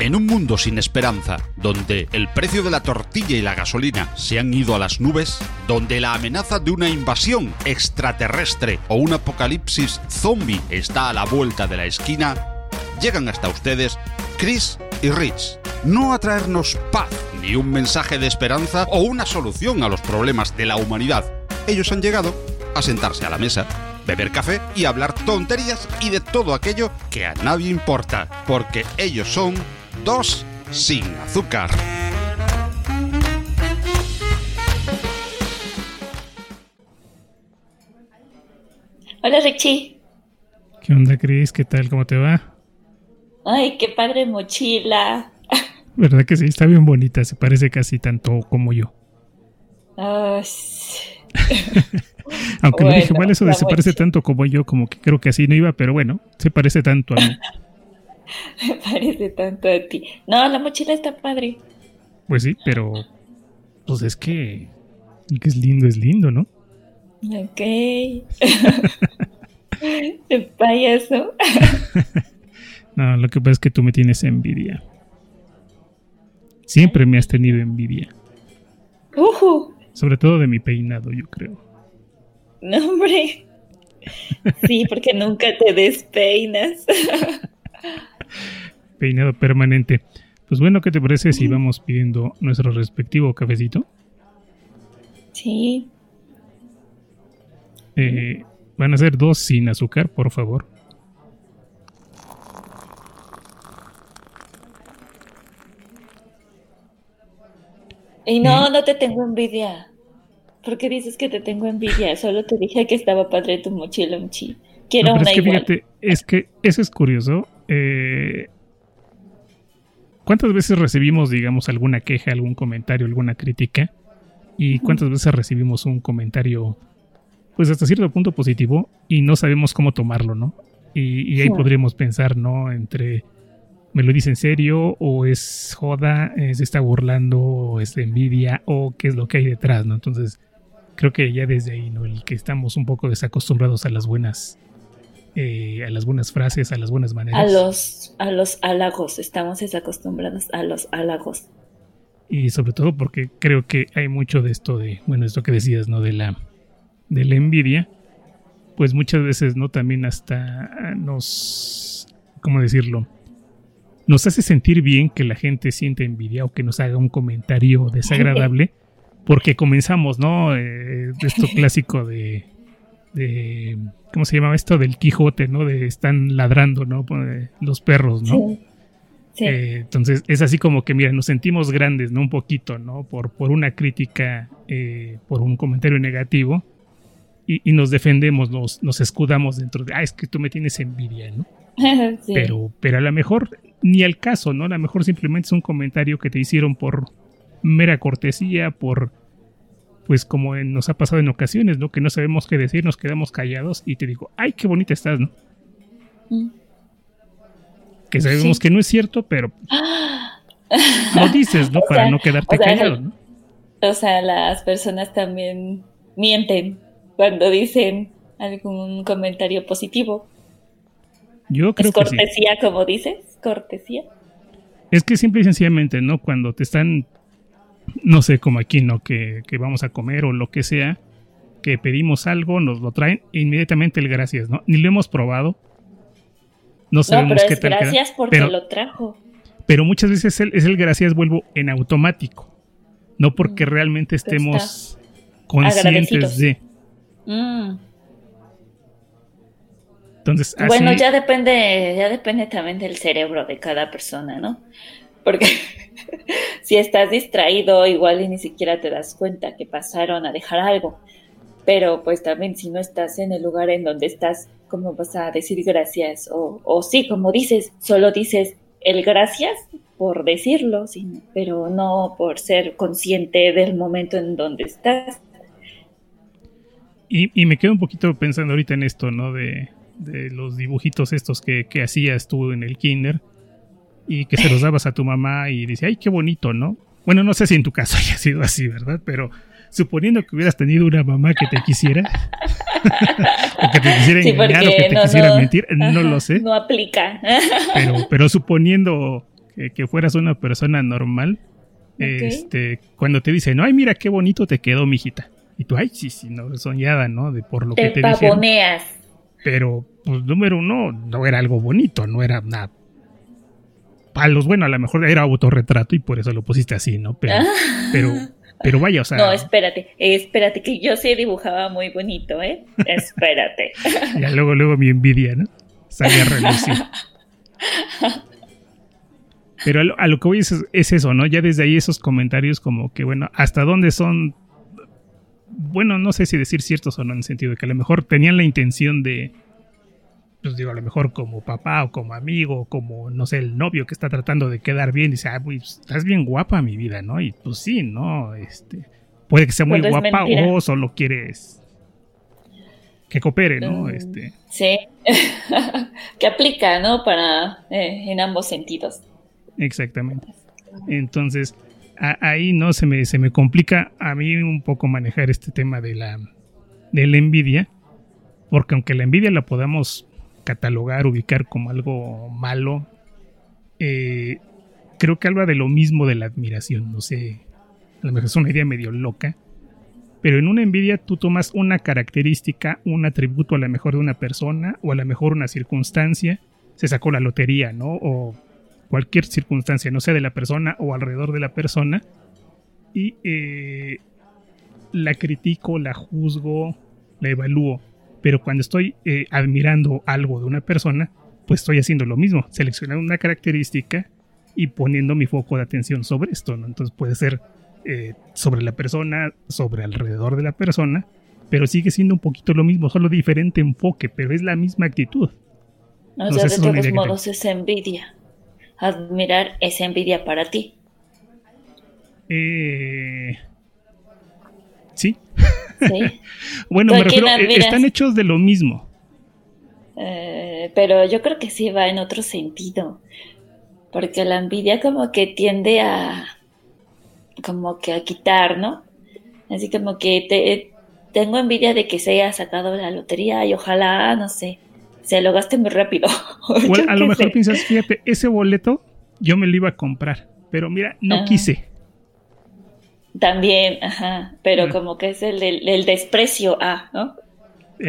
En un mundo sin esperanza, donde el precio de la tortilla y la gasolina se han ido a las nubes, donde la amenaza de una invasión extraterrestre o un apocalipsis zombie está a la vuelta de la esquina, llegan hasta ustedes Chris y Rich, no a traernos paz, ni un mensaje de esperanza o una solución a los problemas de la humanidad. Ellos han llegado a sentarse a la mesa, beber café y hablar tonterías y de todo aquello que a nadie importa, porque ellos son dos sin azúcar. Hola Richie. ¿Qué onda, Cris? ¿Qué tal? ¿Cómo te va? Ay, qué padre mochila. ¿Verdad que sí? Está bien bonita, se parece casi tanto como yo. Aunque no dije mal eso de se parece tanto como yo, como que creo que así no iba, pero bueno, se parece tanto a mí. Me parece tanto a ti. No, la mochila está padre. Pues sí, pero pues es que el que es lindo es lindo, ¿no? Ok. El payaso. no, lo que pasa es que tú me tienes envidia. Siempre me has tenido envidia. Uh Sobre todo de mi peinado, yo creo. No, hombre. Sí, porque nunca te despeinas. Peinado permanente. Pues bueno, ¿qué te parece si vamos pidiendo nuestro respectivo cafecito? Sí. Eh, van a ser dos sin azúcar, por favor. Y no, no te tengo envidia. ¿Por qué dices que te tengo envidia? Solo te dije que estaba padre tu mochila, un chi. Quiero una es que igual. fíjate, es que eso es curioso. Eh, ¿Cuántas veces recibimos, digamos, alguna queja, algún comentario, alguna crítica? ¿Y cuántas veces recibimos un comentario, pues hasta cierto punto positivo, y no sabemos cómo tomarlo, ¿no? Y, y ahí Sí. podríamos pensar, ¿no? Entre, ¿me lo dice en serio? ¿O es joda? ¿Se está burlando? ¿O es de envidia? ¿O qué es lo que hay detrás, ¿no? Entonces, creo que ya desde ahí, ¿no? El que estamos un poco desacostumbrados a las buenas eh, a las buenas frases, a las buenas maneras. A los, a los halagos. Estamos desacostumbrados a los halagos. Y sobre todo porque creo que hay mucho de esto de, bueno, esto que decías, ¿no? De la, de la envidia. Pues muchas veces, ¿no? También hasta nos, ¿cómo decirlo? Nos hace sentir bien que la gente siente envidia o que nos haga un comentario desagradable. Porque comenzamos, ¿no? Eh, esto clásico de, de, ¿cómo se llamaba esto? Del Quijote, ¿no? De están ladrando, ¿no? Eh, Los perros, ¿no? Sí. Sí. Eh, entonces es así como que, mira, nos sentimos grandes, ¿no? Un poquito, ¿no? Por, por una crítica, eh, por un comentario negativo. Y, y nos defendemos, nos, nos escudamos dentro de, ah, es que tú me tienes envidia, ¿no? Sí. Pero, pero a lo mejor ni al caso, ¿no? A lo mejor simplemente es un comentario que te hicieron por mera cortesía, por, pues como nos ha pasado en ocasiones, ¿no? Que no sabemos qué decir, nos quedamos callados y te digo, ay, qué bonita estás, ¿no? Mm. Que sabemos Sí. que no es cierto, pero lo dices, ¿no? O Para sea, no quedarte o sea, callado, ¿no? O sea, las personas también mienten cuando dicen algún comentario positivo. Yo creo es que sí. cortesía, como dices, cortesía. Es que simple y sencillamente, ¿no? Cuando te están, no sé, como aquí, ¿no? Que, que vamos a comer o lo que sea, que pedimos algo, nos lo traen, e inmediatamente el gracias, ¿no? Ni lo hemos probado. No No, sabemos pero qué es tal queda, gracias porque pero, lo trajo. pero muchas veces es el, es el gracias vuelvo en automático. No porque Mm, realmente estemos conscientes de. Mm. Entonces, así, Bueno, ya depende, ya depende también del cerebro de cada persona, ¿no? Porque si estás distraído, igual y ni siquiera te das cuenta que pasaron a dejar algo. Pero pues también si no estás en el lugar en donde estás, ¿cómo vas a decir gracias? O, o sí, como dices, solo dices el gracias por decirlo, sí, pero no por ser consciente del momento en donde estás. Y, y me quedo un poquito pensando ahorita en esto, ¿no? De, de los dibujitos estos que, que hacías tú en el kinder y que se los dabas a tu mamá y dice, ay, qué bonito, ¿no? Bueno, no sé si en tu caso haya sido así, ¿verdad? Pero suponiendo que hubieras tenido una mamá que te quisiera, o que te quisiera Sí, engañar, o que te no, quisiera no, mentir, no lo sé, No aplica. pero, pero suponiendo que fueras una persona normal, este, cuando te dicen, ay, mira qué bonito te quedó, mijita. Y tú, ay, sí, sí, no, soñada, ¿no? De por lo que te pavoneas. Pero, pues, número uno, no era algo bonito, no era nada. Palos, bueno, a lo mejor era autorretrato y por eso lo pusiste así, ¿no? Pero, pero, pero vaya, o sea. No, espérate, espérate, que yo sí dibujaba muy bonito, ¿eh? Espérate. ya luego, luego mi envidia, ¿no? Salía a. Pero a lo, que voy es, es, eso, ¿no? Ya desde ahí esos comentarios como que, bueno, hasta dónde son, bueno, no sé si decir ciertos o no, en el sentido de que a lo mejor tenían la intención de, pues digo, a lo mejor como papá o como amigo, como, no sé, el novio que está tratando de quedar bien, y dice, ah, pues, estás bien guapa mi vida, ¿no? Y pues sí, ¿no? Este, puede que sea muy guapa o solo quieres que coopere, ¿no? Mm, este. Sí, que aplica, ¿no? Para, eh, en ambos sentidos. Exactamente. Entonces, ahí no se me, se me complica a mí un poco manejar este tema de la, de la envidia, porque aunque la envidia la podamos catalogar, ubicar como algo malo, eh, creo que habla de lo mismo de la admiración, no sé, a lo mejor es una idea medio loca, pero en una envidia tú tomas una característica, un atributo a lo mejor de una persona o a lo mejor una circunstancia, se sacó la lotería, ¿no? O cualquier circunstancia, no sea de la persona o alrededor de la persona, y eh, la critico, la juzgo, la evalúo. Pero cuando estoy eh, admirando algo de una persona, pues estoy haciendo lo mismo, seleccionando una característica y poniendo mi foco de atención sobre esto, ¿no? Entonces puede ser eh, sobre la persona, sobre alrededor de la persona, pero sigue siendo un poquito lo mismo, solo diferente enfoque, pero es la misma actitud. O sea, de todos modos es envidia admirar esa envidia para ti? Eh, sí. bueno, me refiero, eh, están hechos de lo mismo. Eh, pero yo creo que sí va en otro sentido. Porque la envidia como que tiende a como que a quitar, ¿no? Así como que te, tengo envidia de que se haya sacado la lotería y ojalá, no sé, se lo gaste muy rápido. a lo mejor piensas, fíjate, ese boleto yo me lo iba a comprar, pero mira, no quise. También, ajá, pero como que es el, el, desprecio a, ¿no?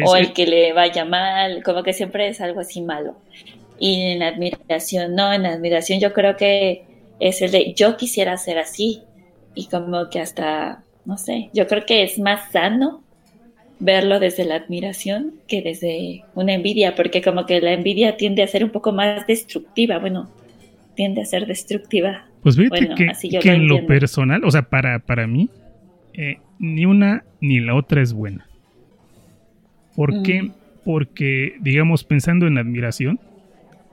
o el que le vaya mal, como que siempre es algo así malo. Y en admiración, no, en admiración yo creo que es el de yo quisiera ser así. Y como que hasta, no sé, yo creo que es más sano verlo desde la admiración que desde una envidia, porque como que la envidia tiende a ser un poco más destructiva, bueno, tiende a ser destructiva. Pues fíjate que, en lo personal, o sea, para, para mí, eh, ni una ni la otra es buena. ¿Por qué? Porque, digamos, pensando en admiración,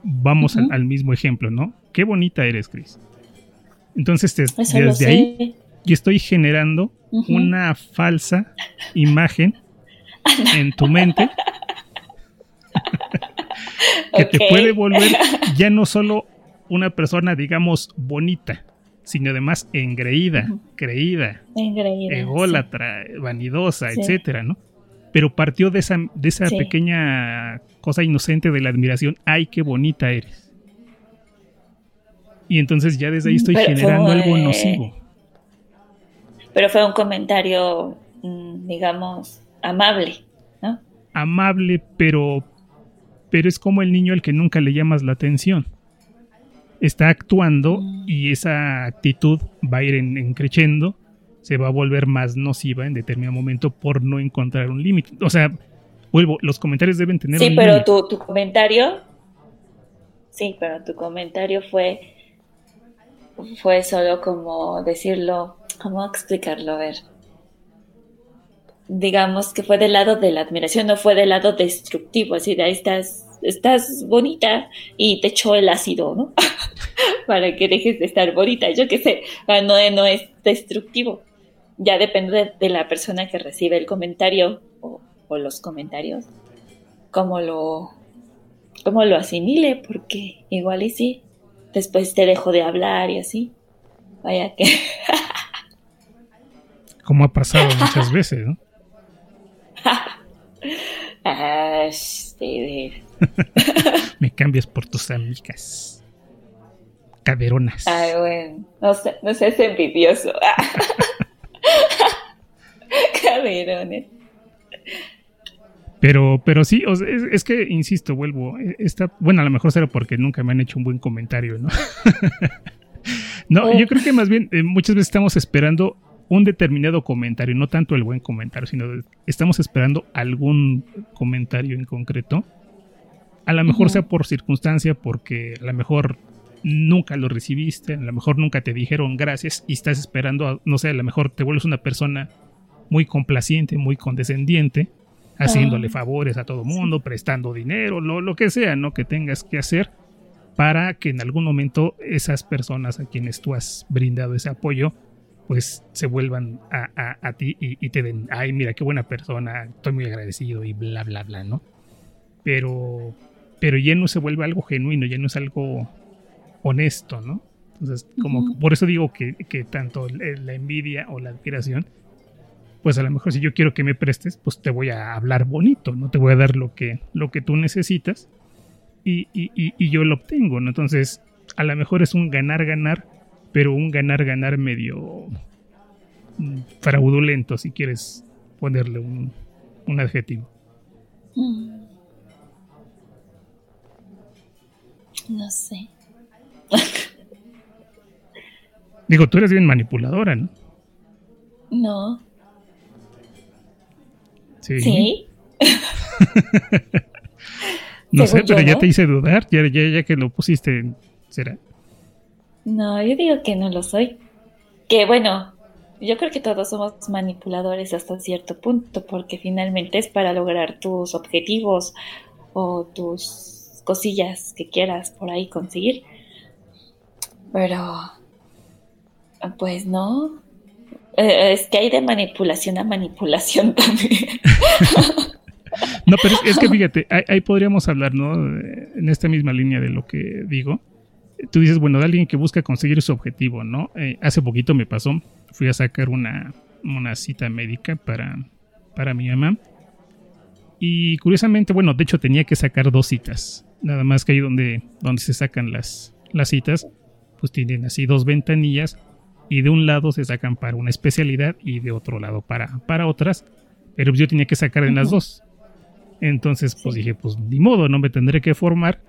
vamos al, mismo ejemplo, ¿no? Qué bonita eres, Chris. Entonces, desde ahí, yo estoy generando una falsa imagen en tu mente que te puede volver ya no solo una persona, digamos, bonita, sino además engreída, creída, ególatra, vanidosa, etcétera, ¿no? Pero partió de esa, de esa pequeña cosa inocente de la admiración, ¡ay, qué bonita eres! Y entonces ya desde ahí estoy generando algo nocivo. Pero fue un comentario, mm, digamos, amable, ¿no? Amable, pero, pero es como el niño al que nunca le llamas la atención está actuando y esa actitud va a ir en, creciendo, se va a volver más nociva en determinado momento por no encontrar un límite. O sea, vuelvo, los comentarios deben tener sí, pero tu, tu comentario, sí, pero tu comentario fue, fue solo como decirlo, ¿cómo explicarlo? A ver. Digamos que fue del lado de la admiración, no fue del lado destructivo, así de ahí estás estás bonita y te echó el ácido, ¿no? Para que dejes de estar bonita, yo qué sé, ah, no, no es destructivo. Ya depende de, la persona que recibe el comentario o, los comentarios, cómo lo, cómo lo asimile, porque igual y sí, después te dejo de hablar y así. Vaya que... como ha pasado muchas veces, ¿no? ah, sí, Me cambias por tus amigas. caderonas. Ay, bueno, no, sé, no seas envidioso. Caderones. Pero, pero sí, es, que, insisto, vuelvo, e, está, bueno, a lo mejor será porque nunca me han hecho un buen comentario, ¿no? no, yo creo que más bien eh, muchas veces estamos esperando un determinado comentario, no tanto el buen comentario, sino estamos esperando algún comentario en concreto. A lo mejor sea por circunstancia, porque a lo mejor nunca lo recibiste, a lo mejor nunca te dijeron gracias y estás esperando, no sé, a lo mejor te vuelves una persona muy complaciente, muy condescendiente, haciéndole favores a todo mundo, prestando dinero, lo, lo que sea, ¿no? Que tengas que hacer para que en algún momento esas personas a quienes tú has brindado ese apoyo, pues se vuelvan a, ti y, te den, ay, mira, qué buena persona, estoy muy agradecido y bla, bla, bla, ¿no? Pero, pero ya no se vuelve algo genuino, ya no es algo honesto, ¿no? Entonces, como por eso digo que, tanto la envidia o la admiración, pues a lo mejor si yo quiero que me prestes, pues te voy a hablar bonito, no te voy a dar lo que, lo que tú necesitas y, y yo lo obtengo, ¿no? Entonces, a lo mejor es un ganar-ganar pero un ganar-ganar medio mm, fraudulento, si quieres ponerle un, adjetivo. Mm. No sé. Digo, tú eres bien manipuladora, ¿no? No. Sí. ¿Sí? no sé, pero ya te hice dudar, ya, ya, ya que lo pusiste, ¿será? No, yo digo que no lo soy. Que bueno, yo creo que todos somos manipuladores hasta cierto punto, porque finalmente es para lograr tus objetivos o tus cosillas que quieras por ahí conseguir. Pero, pues no. Eh, es que hay de manipulación a manipulación también. no, pero es, que fíjate, ahí, podríamos hablar, ¿no? En esta misma línea de lo que digo tú dices, bueno, de alguien que busca conseguir su objetivo, ¿no? Eh, hace poquito me pasó, fui a sacar una, cita médica para, para mi mamá. Y curiosamente, bueno, de hecho tenía que sacar dos citas. Nada más que ahí donde, donde se sacan las, las citas, pues tienen así dos ventanillas. Y de un lado se sacan para una especialidad y de otro lado para, para otras. Pero yo tenía que sacar en las dos. Entonces, pues dije, pues ni modo, no me tendré que formar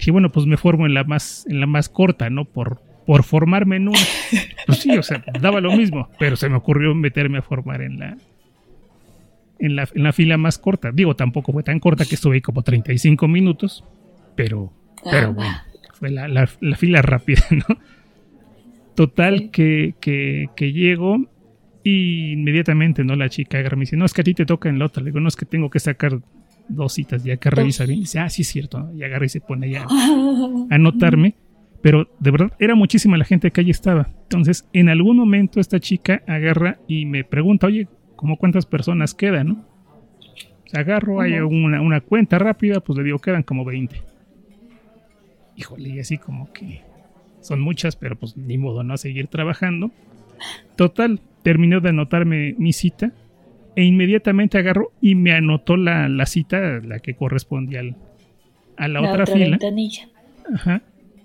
dije, bueno, pues me formo en la más, en la más corta, ¿no? Por, por formarme en una. Pues sí, o sea, daba lo mismo, pero se me ocurrió meterme a formar en la, en la, en la fila más corta. Digo, tampoco fue tan corta que estuve ahí como 35 minutos, pero, pero ah. bueno, fue la, la, fila rápida, ¿no? Total que, que, que llego y inmediatamente, ¿no? La chica agarra me dice, no, es que a ti te toca en la otra. Le digo, no, es que tengo que sacar dos citas, ya que revisa bien, y dice, ah, sí es cierto, y agarra y se pone ya a anotarme. Pero de verdad era muchísima la gente que allí estaba. Entonces, en algún momento esta chica agarra y me pregunta, oye, ¿cómo cuántas personas quedan? ¿no? agarro, hay una, una, cuenta rápida, pues le digo, quedan como 20. Híjole, y así como que son muchas, pero pues ni modo, ¿no? A seguir trabajando. Total, terminó de anotarme mi cita e inmediatamente agarró y me anotó la, cita, la que correspondía a la, otra, fila. Ajá.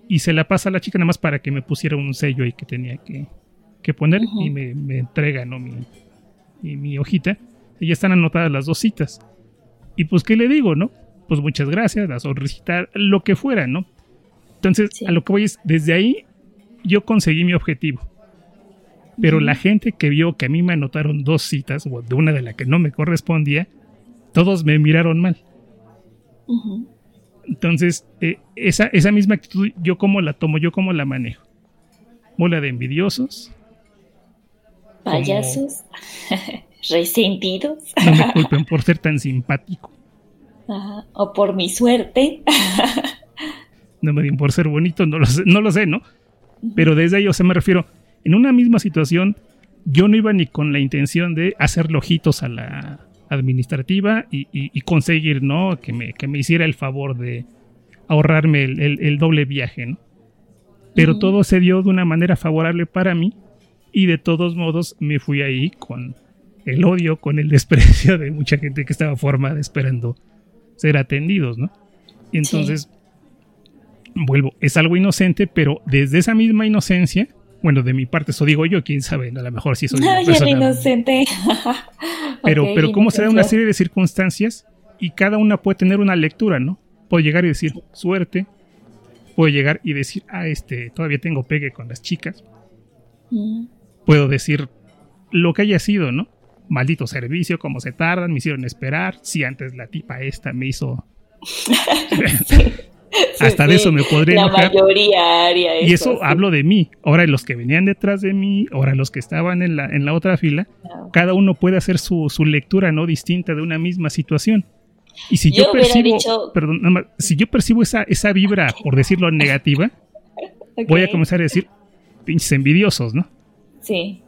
Y se la pasa a la chica nada más para que me pusiera un sello ahí que tenía que, poner y me, entrega ¿no? mi, mi, hojita. Y ya están anotadas las dos citas. Y pues, ¿qué le digo, no? Pues muchas gracias, la sonrisita, lo que fuera, ¿no? Entonces, a lo que voy es, desde ahí yo conseguí mi objetivo. Pero la gente que vio que a mí me anotaron dos citas, o de una de la que no me correspondía, todos me miraron mal. Entonces, eh, esa, esa misma actitud, yo cómo la tomo, yo cómo la manejo. Mola de envidiosos. Payasos. Resentidos. No me culpen por ser tan simpático. O por mi suerte. no me por ser bonito, no lo sé, no, lo sé, ¿no? Pero desde ahí, o sea, me refiero, en una misma situación, yo no iba ni con la intención de hacer ojitos a la administrativa y, conseguir, ¿no? Que me, que me, hiciera el favor de ahorrarme el, doble viaje, ¿no? Pero todo se dio de una manera favorable para mí y de todos modos me fui ahí con el odio, con el desprecio de mucha gente que estaba formada esperando ser atendidos, ¿no? Entonces, vuelvo, es algo inocente, pero desde esa misma inocencia, bueno, de mi parte, eso digo yo, quién sabe, a lo mejor sí soy una Ay, persona- inocente. Pero, Ok, pero cómo se da una serie de circunstancias y cada una puede tener una lectura, ¿no? Puedo llegar y decir, suerte. Puedo llegar y decir, ah, este, todavía tengo pegue con las chicas. Mm. Puedo decir lo que haya sido, ¿no? Maldito servicio, cómo se tardan, me hicieron esperar. Si antes la tipa esta me hizo. Hasta de eso me podría La enojar. mayoría haría eso. Y eso sí. hablo de mí. Ahora los que venían detrás de mí, ahora los que estaban en la, en la otra fila, No. cada uno puede hacer su, su lectura no distinta de una misma situación. Y si yo, percibo, dicho- perdón, nada más, si yo percibo esa, esa vibra, por decirlo negativa, voy a comenzar a decir, pinches envidiosos, ¿no? Sí.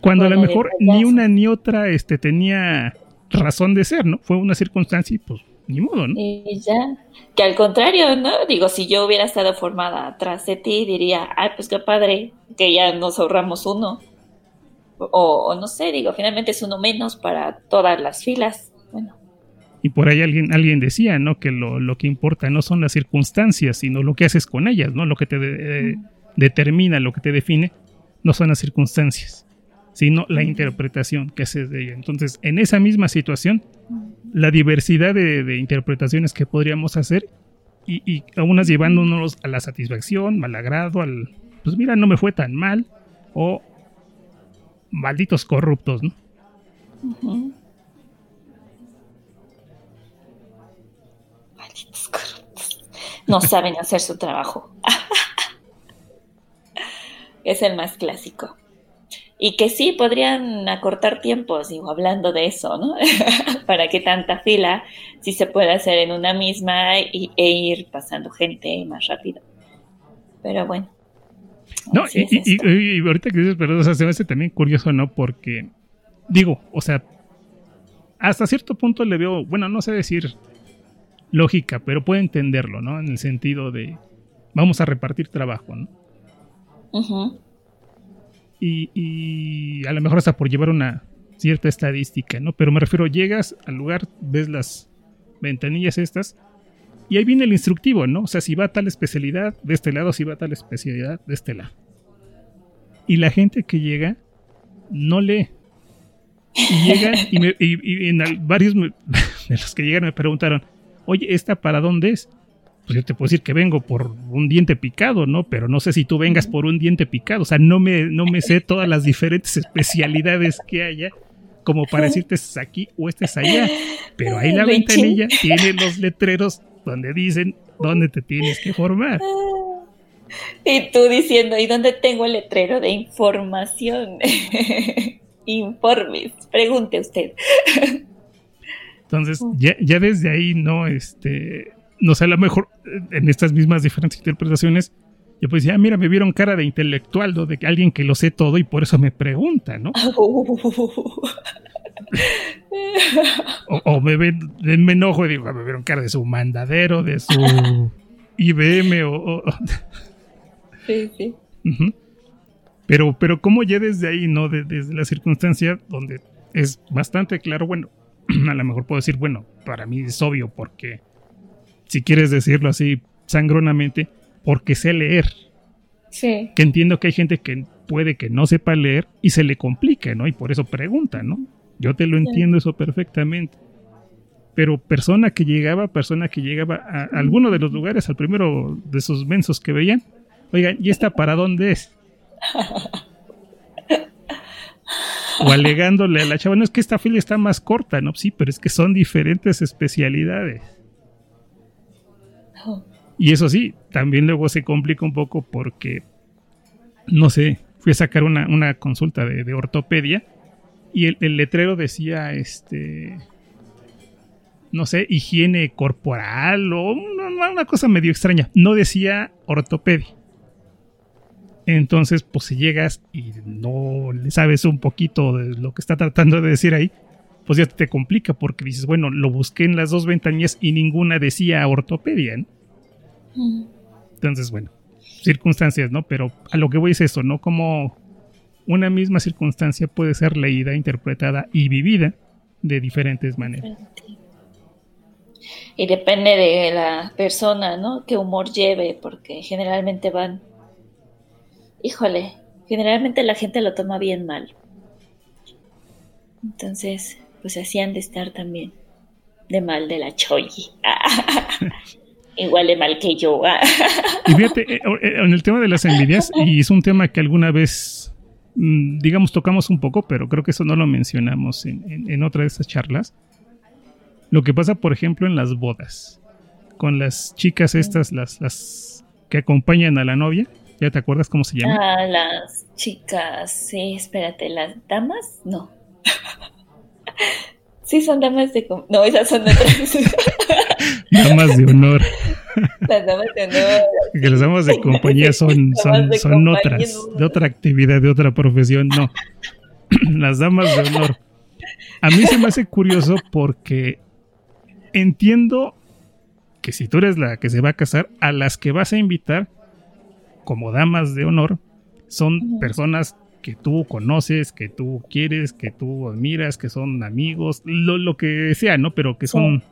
Cuando a lo mejor ni una ni otra este, tenía razón de ser, ¿no? Fue una circunstancia y pues ni modo, ¿no? Y ya. Que al contrario, ¿no? Digo, si yo hubiera estado formada atrás de ti, diría, ay, pues qué padre, que ya nos ahorramos uno. O, o no sé, digo, finalmente es uno menos para todas las filas. Bueno, Y por ahí alguien, alguien decía, ¿no? Que lo, lo que importa no son las circunstancias, sino lo que haces con ellas, ¿no? Lo que te de- eh, determina, lo que te define, no son las circunstancias, sino la interpretación que haces de ella. Entonces, en esa misma situación, la diversidad de, de interpretaciones que podríamos hacer y, y a unas llevándonos a la satisfacción, al agrado, al, pues mira, no me fue tan mal, o malditos corruptos, ¿no? Malditos corruptos. No saben hacer su trabajo. es el más clásico. Y que sí podrían acortar tiempos, digo, hablando de eso, ¿no? Para que tanta fila sí se pueda hacer en una misma y, e ir pasando gente más rápido. Pero bueno. No, y, es y- ahorita que dices, perdón, o sea, se me hace también curioso, ¿no? Porque, digo, o sea, hasta cierto punto le veo, bueno, no sé decir lógica, pero puedo entenderlo, ¿no? En el sentido de, vamos a repartir trabajo, ¿no? Ujú. Y, a lo mejor hasta por llevar una cierta estadística, ¿no? Pero me refiero, llegas al lugar, ves las ventanillas estas, y ahí viene el instructivo, ¿no? O sea, si va a tal especialidad de este lado, si va a tal especialidad de este lado. Y la gente que llega no lee. Y llegan, y, me- y- en varios de los que llegan me preguntaron, oye, ¿esta para dónde es? Pues yo te puedo decir que vengo por un diente picado, ¿no? Pero no sé si tú vengas por un diente picado. O sea, no me, no me sé todas las diferentes especialidades que haya como para decirte este es aquí o este es allá. Pero ahí la ventanilla tiene los letreros donde dicen dónde te tienes que formar. Y tú diciendo, ¿y dónde tengo el letrero de información? Informes, pregunte usted. Entonces, ya, ya desde ahí, no, este, no sé, a lo mejor eh, en estas mismas diferentes interpretaciones, yo pues decía, ah, mira, me vieron cara de intelectual, ¿no? De que alguien que lo sé todo y por eso me pregunta, ¿no? O, o me ven, me enojo y digo, ah, me vieron cara de su mandadero, de su IBM o... o- sí, sí. Pero, pero como ya desde ahí, ¿no? De- desde la circunstancia donde es bastante claro, bueno, a lo mejor puedo decir, bueno, para mí es obvio porque, si quieres decirlo así sangronamente, porque sé leer. Sí. Que entiendo que hay gente que puede que no sepa leer y se le complique, ¿no? Y por eso pregunta, ¿no? Yo te lo entiendo eso perfectamente. Pero persona que llegaba, persona que llegaba a alguno de los lugares, al primero de esos mensos que veían, oigan, ¿y esta para dónde es? O alegándole a la chava, no es que esta fila está más corta, ¿no? Sí, pero es que son diferentes especialidades. Y eso sí, también luego se complica un poco porque, no sé, fui a sacar una, una consulta de, ortopedia y el, el letrero decía, este, no sé, higiene corporal o una, una cosa medio extraña. No decía ortopedia. Entonces, pues si llegas y no le sabes un poquito de lo que está tratando de decir ahí, pues ya te complica porque dices, bueno, lo busqué en las dos ventanillas y ninguna decía ortopedia, ¿no? Entonces, bueno, circunstancias, ¿no? Pero a lo que voy es eso, ¿no? Como una misma circunstancia puede ser leída, interpretada y vivida de diferentes maneras. Y depende de la persona, ¿no? Qué humor lleve, porque generalmente van... Híjole, generalmente la gente lo toma bien mal. Entonces, pues así han de estar también. De mal de la choyi. Igual de mal que yo. y fíjate, eh, eh, en el tema de las envidias, y es un tema que alguna vez, mm, digamos, tocamos un poco, pero creo que eso no lo mencionamos en, otra de esas charlas. Lo que pasa, por ejemplo, en las bodas. Con las chicas estas, las, las que acompañan a la novia. ¿Ya te acuerdas cómo se llama? Ah, las chicas, sí, espérate, las damas, no. sí, son damas de... No, esas son otras. damas de honor. Las damas de honor. Que las damas de compañía son, son, son otras, de otra actividad, de otra profesión, no. las damas de honor. A mí se me hace curioso porque entiendo que si tú eres la que se va a casar, a las que vas a invitar como damas de honor son personas que tú conoces, que tú quieres, que tú admiras, que son amigos, lo, que sea, ¿no? Pero que son...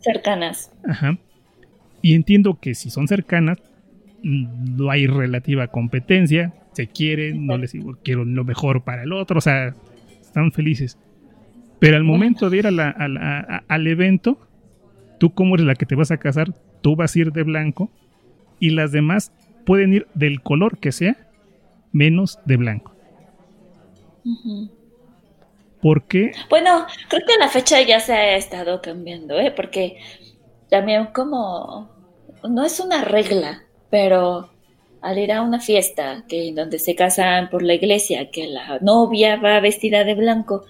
Cercanas. Ajá. Y entiendo que si son cercanas, no hay relativa competencia, se quieren, no les digo, quiero lo mejor para el otro, o sea, están felices. Pero al momento de ir al evento, tú como eres la que te vas a casar, tú vas a ir de blanco y las demás pueden ir del color que sea, menos de blanco. ¿Por qué? Bueno, creo que la fecha ya se ha estado cambiando, ¿eh? Porque también como no es una regla, pero al ir a una fiesta que donde se casan por la iglesia, que la novia va vestida de blanco,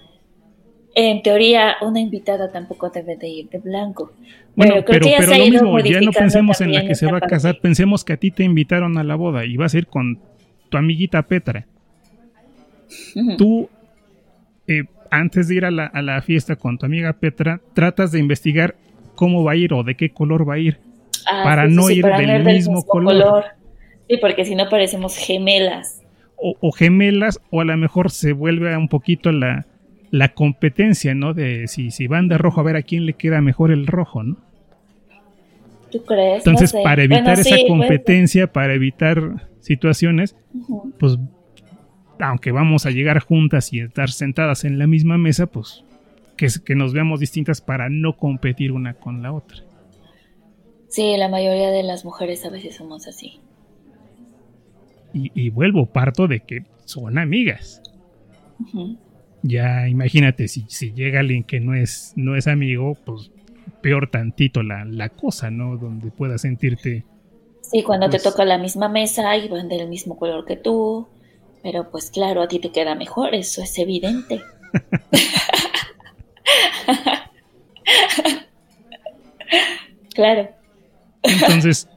en teoría una invitada tampoco debe de ir de blanco. Bueno, pero, pero, lo mismo, ya no pensemos en la que se va a casar, pensemos que a ti te invitaron a la boda y vas a ir con tu amiguita Petra. Tú, eh, antes de ir a la, fiesta con tu amiga Petra, tratas de investigar cómo va a ir o de qué color va a ir. Ah, para no ir del, mismo, color. Sí, porque si no parecemos gemelas. O, gemelas, o a lo mejor se vuelve un poquito la, la competencia, ¿no? De si, si van de rojo, a ver a quién le queda mejor el rojo, ¿no? ¿Tú crees? Entonces, para evitar esa competencia, para evitar situaciones, pues, aunque vamos a llegar juntas y estar sentadas en la misma mesa, pues, que, que nos veamos distintas para no competir una con la otra. Sí, la mayoría de las mujeres a veces somos así. Y, vuelvo, parto de que son amigas. Ya imagínate, si, si llega alguien que no es, no es amigo, pues peor tantito la, la cosa, ¿no? Donde puedas sentirte... Sí, cuando te pues toca la misma mesa y van del mismo color que tú, pero pues claro, a ti te queda mejor, eso es evidente. claro. Entonces,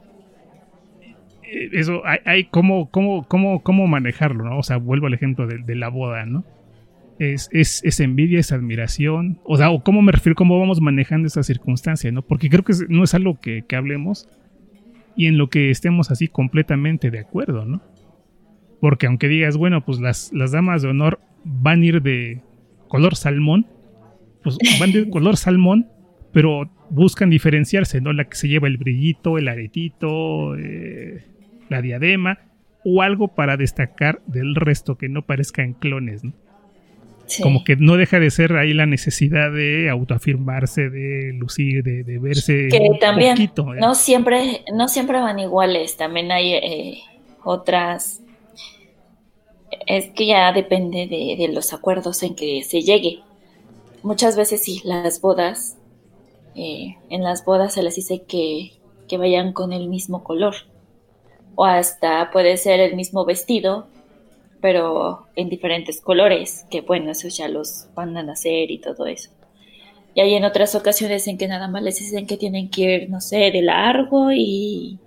eh, eso hay, hay cómo, cómo, cómo, cómo manejarlo, ¿no? O sea, vuelvo al ejemplo de, de la boda, ¿no? Es, es, envidia, es admiración, o sea, o cómo me refiero, cómo vamos manejando esa circunstancia, ¿no? Porque creo que no es algo que, hablemos y en lo que estemos así completamente de acuerdo, ¿no? Porque aunque digas, bueno, pues las, las damas de honor van a ir de color salmón, pues van de color salmón, pero buscan diferenciarse, ¿no? La que se lleva el brillito, el aretito, eh, la diadema, o algo para destacar del resto que no parezcan clones, ¿no? Como que no deja de ser ahí la necesidad de autoafirmarse, de lucir, de, verse. Que también ¿eh? no siempre, no siempre van iguales, también hay eh, otras. Es que ya depende de, los acuerdos en que se llegue. Muchas veces sí, las bodas, eh, en las bodas se les dice que, que vayan con el mismo color. O hasta puede ser el mismo vestido, pero en diferentes colores, que bueno, eso ya los van a hacer y todo eso. Y hay en otras ocasiones en que nada más les dicen que tienen que ir, no sé, de largo y,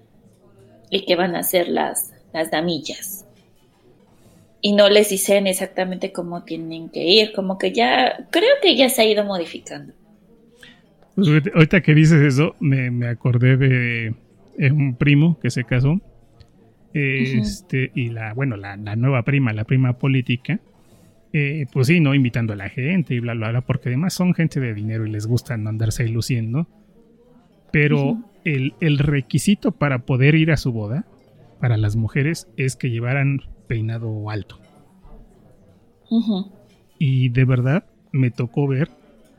y que van a hacer las, las damillas. Y no les dicen exactamente cómo tienen que ir, como que ya, creo que ya se ha ido modificando. Pues ahorita que dices eso, me, me acordé de un primo que se casó este, y la, bueno, la, nueva prima, la prima política, eh, pues sí, ¿no? Invitando a la gente y bla, bla, bla, porque además son gente de dinero y les gusta no andarse luciendo. Pero el, el requisito para poder ir a su boda, para las mujeres, es que llevaran peinado alto. Y de verdad me tocó ver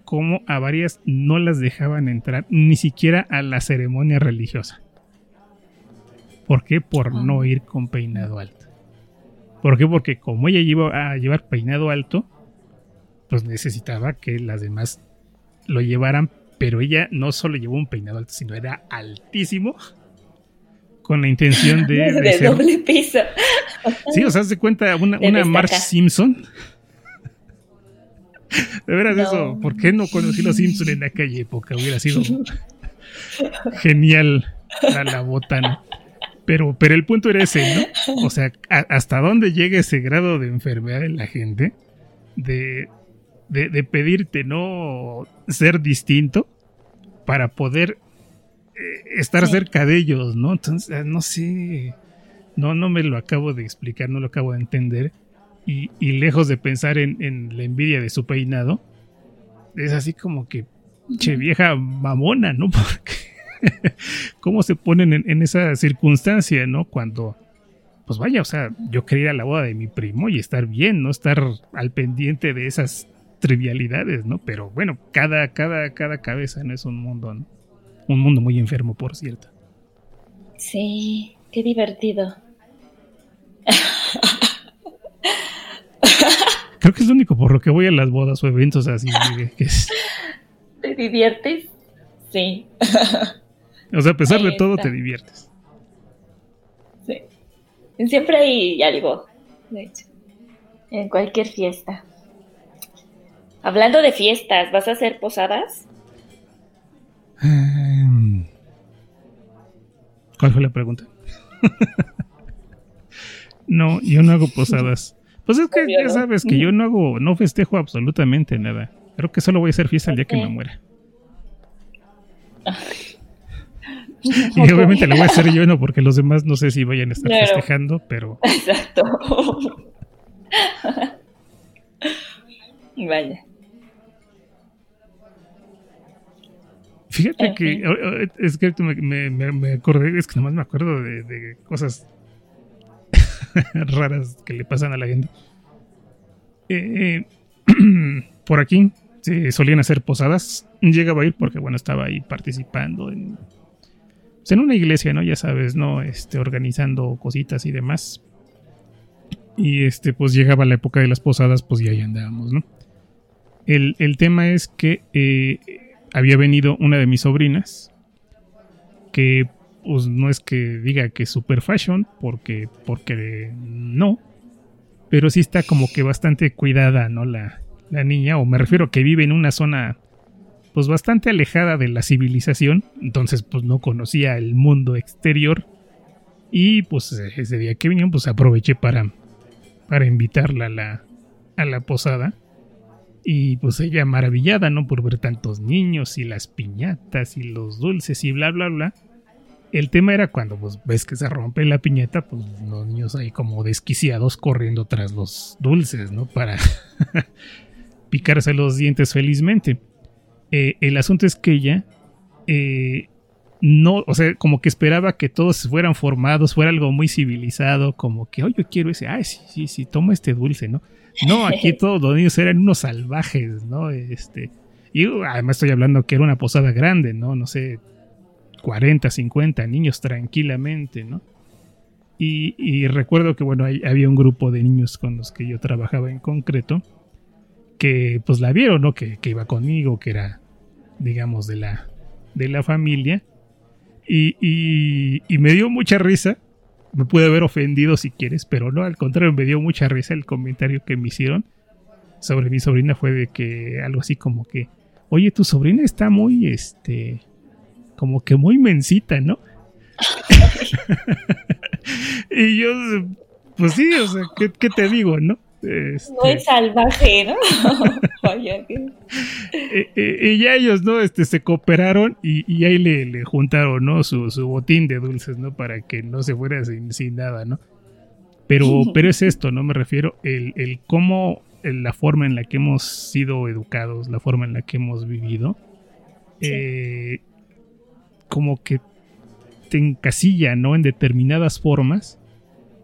cómo a varias no las dejaban entrar ni siquiera a la ceremonia religiosa. ¿Por qué? Por no ir con peinado alto. ¿Por qué? Porque como ella iba a llevar peinado alto, pues necesitaba que las demás lo llevaran, pero ella no solo llevó un peinado alto, sino era altísimo con la intención de... De, doble piso. Sí, o sea, se cuenta una, una Marge Simpson. De veras eso, ¿por qué no conocí los Simpson en aquella época? Hubiera sido genial la, la botana. Pero, pero el punto era ese, ¿no? O sea, ¿hasta dónde llega ese grado de enfermedad en la gente? De, de, pedirte no ser distinto para poder eh, estar cerca de ellos, ¿no? Entonces, ah, no sé, no, no me lo acabo de explicar, no lo acabo de entender. Y, y lejos de pensar en, en, la envidia de su peinado, es así como que, che vieja mamona, ¿no? Porque cómo se ponen en, esa circunstancia, ¿no? Cuando, pues vaya, o sea, yo quería ir a la boda de mi primo y estar bien, no estar al pendiente de esas trivialidades, ¿no? Pero bueno, cada, cada, cada cabeza no es un mundo, ¿no? Un mundo muy enfermo, por cierto. Sí, qué divertido. Creo que es lo único por lo que voy a las bodas o eventos así. ¿Te diviertes? Sí. O sea, a pesar de todo, te diviertes. Sí. Siempre hay algo, de hecho. En cualquier fiesta. Hablando de fiestas, ¿vas a hacer posadas? Em, ¿Cuál fue la pregunta? no, yo no hago posadas. Pues es que ya sabes que yo no hago, no festejo absolutamente nada. Creo que solo voy a hacer fiesta el día que me muera. Y obviamente lo voy a hacer yo, no, porque los demás no sé si vayan a estar festejando, pero. Exacto. Vaya. Fíjate que es que me, me, acordé, es que nomás me acuerdo de, cosas raras que le pasan a la gente. Eh, por aquí se solían hacer posadas. Llegaba a ir porque, bueno, estaba ahí participando en pues, en una iglesia, ¿no? Ya sabes, ¿no? Este, organizando cositas y demás. Y este, pues llegaba la época de las posadas, pues ya ahí andábamos, ¿no? El, tema es que eh, había venido una de mis sobrinas, que pues no es que diga que es super fashion, porque, porque no, pero sí está como que bastante cuidada, ¿no? La, la niña, o me refiero a que vive en una zona pues bastante alejada de la civilización, entonces pues no conocía el mundo exterior y pues ese día que vinieron pues aproveché para, para invitarla a la, a la posada y pues ella maravillada, ¿no? Por ver tantos niños y las piñatas y los dulces y bla, bla, bla. El tema era cuando pues ves que se rompe la piñata, pues los niños ahí como desquiciados corriendo tras los dulces, ¿no? Para picarse los dientes felizmente. Eh, el asunto es que ella eh, no, o sea, como que esperaba que todos fueran formados, fuera algo muy civilizado, como que, oye, yo quiero ese, ay, sí, sí, sí, toma este dulce, ¿no? No, aquí todos los niños eran unos salvajes, ¿no? Este, y además estoy hablando que era una posada grande, ¿no? No sé, 40, 50 niños tranquilamente, ¿no? Y, recuerdo que, bueno, había un grupo de niños con los que yo trabajaba en concreto, que pues la vieron, ¿no? Que, iba conmigo, que era, digamos, de la, de la familia. Y, y, me dio mucha risa. Me pude haber ofendido si quieres, pero no, al contrario, me dio mucha risa el comentario que me hicieron sobre mi sobrina fue de que algo así como que, oye, tu sobrina está muy, este, como que muy mensita, ¿no? y yo, pues sí, o sea, ¿qué, te digo, no? Este... Muy salvaje, ¿no? Eh, eh, y ya ellos, ¿no? Este, se cooperaron y, ahí le, juntaron, ¿no? Su, botín de dulces, ¿no? Para que no se fuera sin, nada, ¿no? Pero, pero es esto, ¿no? Me refiero, el, el cómo, la forma en la que hemos sido educados, la forma en la que hemos vivido, eh, como que te encasilla, ¿no? En determinadas formas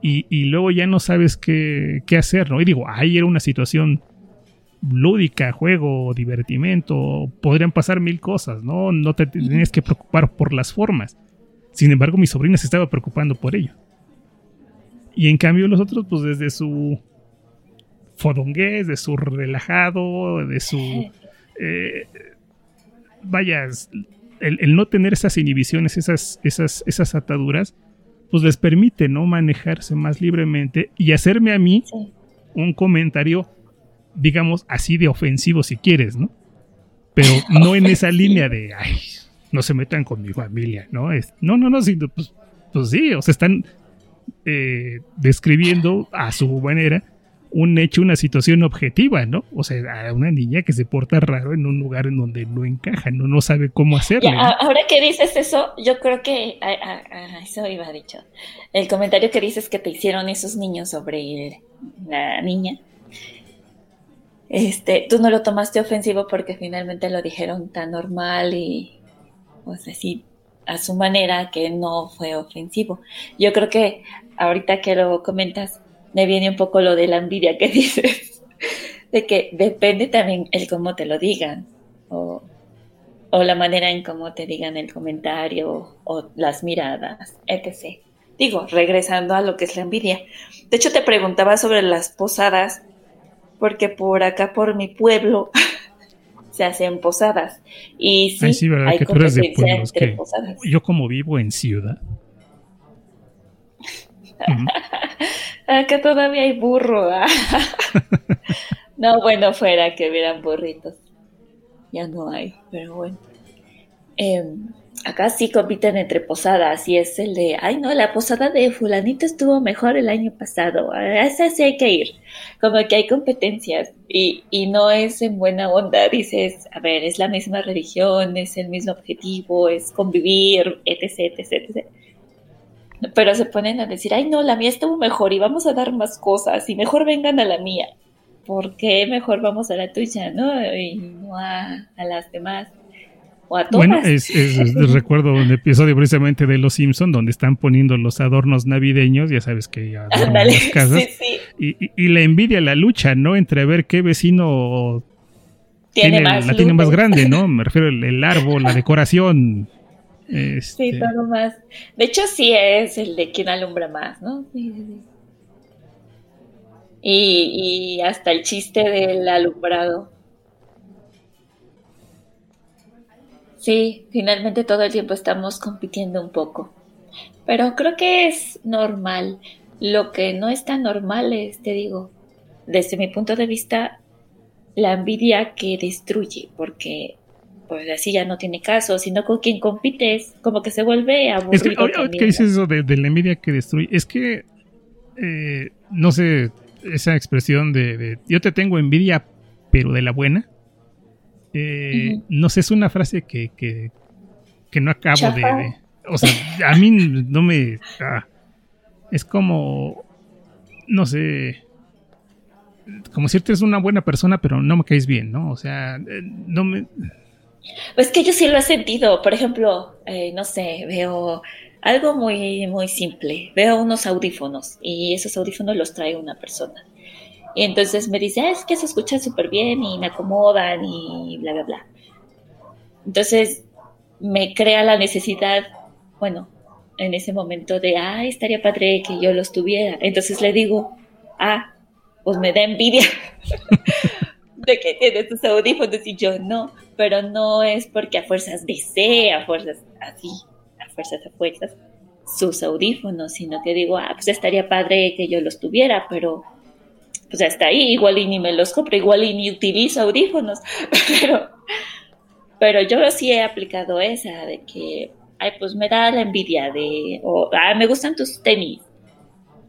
y, y luego ya no sabes qué, qué, hacer, ¿no? Y digo, ahí era una situación lúdica, juego, divertimento, podrían pasar mil cosas, ¿no? No te tenías que preocupar por las formas. Sin embargo, mi sobrina se estaba preocupando por ello. Y en cambio los otros, pues desde su fodongués, de su relajado, de su... Eh, vayas, el, no tener esas inhibiciones, esas, esas, esas ataduras, pues les permite no manejarse más libremente y hacerme a mí un comentario, digamos, así de ofensivo si quieres, ¿no? Pero no en esa línea de, ay, no se metan con mi familia, ¿no? Es, no, no, no, pues, pues sí, o sea, están eh, describiendo a su manera un hecho, una situación objetiva, ¿no? O sea, a una niña que se porta raro en un lugar en donde no encaja, no, no sabe cómo hacerlo. Ahora que dices eso, yo creo que eso iba dicho. El comentario que dices que te hicieron esos niños sobre la niña, este, tú no lo tomaste ofensivo porque finalmente lo dijeron tan normal y, pues así, a su manera que no fue ofensivo. Yo creo que ahorita que lo comentas, me viene un poco lo de la envidia que dices, de que depende también el cómo te lo digan, o, la manera en cómo te digan el comentario, o las miradas, etc. Digo, regresando a lo que es la envidia. De hecho, te preguntaba sobre las posadas, porque por acá, por mi pueblo, se hacen posadas. Y sí, hay que de Yo como vivo en ciudad. Acá todavía hay burro. ¿ah? no, bueno, fuera que hubieran burritos. Ya no hay, pero bueno. Em, acá sí compiten entre posadas y es el de, ay no, la posada de fulanito estuvo mejor el año pasado, a esa sí hay que ir. Como que hay competencias y, y no es en buena onda, dices, a ver, es la misma religión, es el mismo objetivo, es convivir, etc, etc, etc pero se ponen a decir, ay no, la mía estuvo mejor y vamos a dar más cosas y mejor vengan a la mía. ¿Por qué mejor vamos a la tuya, no? Y no a, las demás. O a todas. Bueno, es, recuerdo un episodio precisamente de Los Simpson donde están poniendo los adornos navideños, ya sabes que adornan las casas. Y, la envidia, la lucha, ¿no? Entre ver qué vecino tiene, más la tiene más grande, ¿no? Me refiero al árbol, la decoración, este... Sí, todo más. De hecho, sí es el de quien alumbra más, ¿no? Sí, sí, Y, y hasta el chiste del alumbrado. Sí, finalmente todo el tiempo estamos compitiendo un poco. Pero creo que es normal. Lo que no es tan normal es, te digo, desde mi punto de vista, la envidia que destruye, porque pues así ya no tiene caso, sino con quien compites, como que se vuelve aburrido. Es que, ¿Qué dices eso de, la envidia que destruye? Es que, eh, no sé, esa expresión de, yo te tengo envidia, pero de la buena. Eh, no sé, es una frase que, que, no acabo de, O sea, a mí no me... Ah, es como... No sé como si eres una buena persona, pero no me caes bien, ¿no? O sea, eh, no me, pues que yo sí lo he sentido. Por ejemplo, eh, no sé, veo algo muy, muy simple. Veo unos audífonos y esos audífonos los trae una persona. Y entonces me dice, ah, es que se escucha súper bien y me acomodan y bla, bla, bla. Entonces me crea la necesidad, bueno, en ese momento de, ah, estaría padre que yo los tuviera. Entonces le digo, ah, pues me da envidia. de que tiene sus audífonos y yo no, pero no es porque a fuerzas desee, a fuerzas así, a fuerzas a fuerzas sus audífonos, sino que digo, ah, pues estaría padre que yo los tuviera, pero pues hasta ahí, igual y ni me los compro, igual y ni utilizo audífonos, pero, pero yo sí he aplicado esa de que, ay, pues me da la envidia de, o, ah, me gustan tus tenis,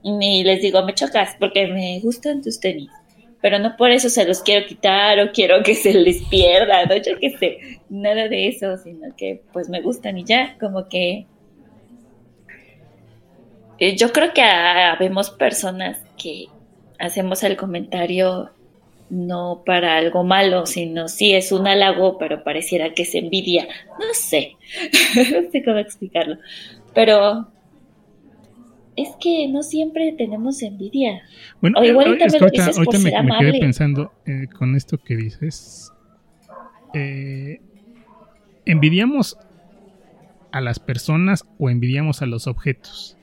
y les digo, me chocas porque me gustan tus tenis pero no por eso se los quiero quitar o quiero que se les pierda, ¿no? Yo qué sé, nada de eso, sino que pues me gustan y ya, como que eh, yo creo que habemos personas que hacemos el comentario no para algo malo, sino sí es un halago, pero pareciera que es envidia. No sé, no sé cómo explicarlo. Pero es que no siempre tenemos envidia. Bueno, o igual también lo dices por me, me, quedé pensando eh, con esto que dices. Eh, ¿Envidiamos a las personas o envidiamos a los objetos?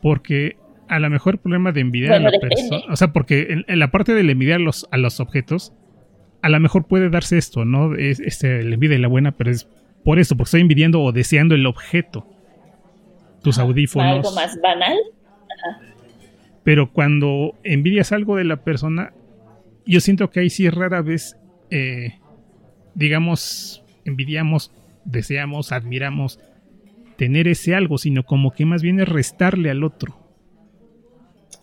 Porque a lo mejor el problema de envidiar a la persona, o sea, porque en, la parte de envidiar a los, a los objetos, a lo mejor puede darse esto, ¿no? Es, este, la envidia y la buena, pero es por eso, porque estoy envidiando o deseando el objeto. Tus audífonos. Algo más banal. Pero cuando envidias algo de la persona, yo siento que ahí sí rara vez, eh, digamos, envidiamos, deseamos, admiramos tener ese algo, sino como que más bien es restarle al otro.